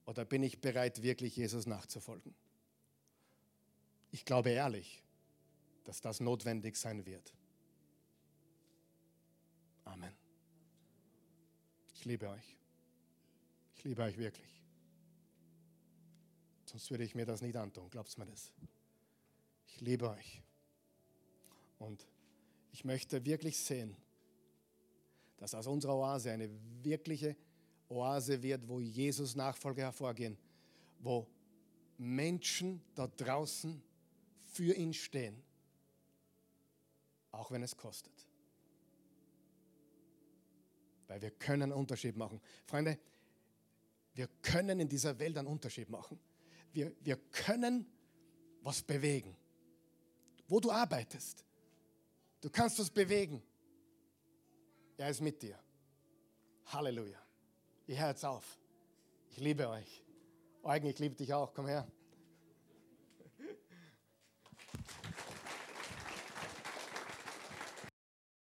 [SPEAKER 1] Oder bin ich bereit, wirklich Jesus nachzufolgen? Ich glaube ehrlich, dass das notwendig sein wird. Amen. Ich liebe euch. Ich liebe euch wirklich. Sonst würde ich mir das nicht antun, glaubst mir das. Ich liebe euch. Und ich möchte wirklich sehen, dass aus unserer Oase eine wirkliche Oase wird, wo Jesus Nachfolger hervorgehen, wo Menschen da draußen für ihn stehen, auch wenn es kostet. Weil wir können einen Unterschied machen. Freunde, wir können in dieser Welt einen Unterschied machen. Wir, wir können was bewegen. Wo du arbeitest, du kannst was bewegen. Er ist mit dir. Halleluja. Ihr Herz auf. Ich liebe euch. Eugen, ich liebe dich auch. Komm her.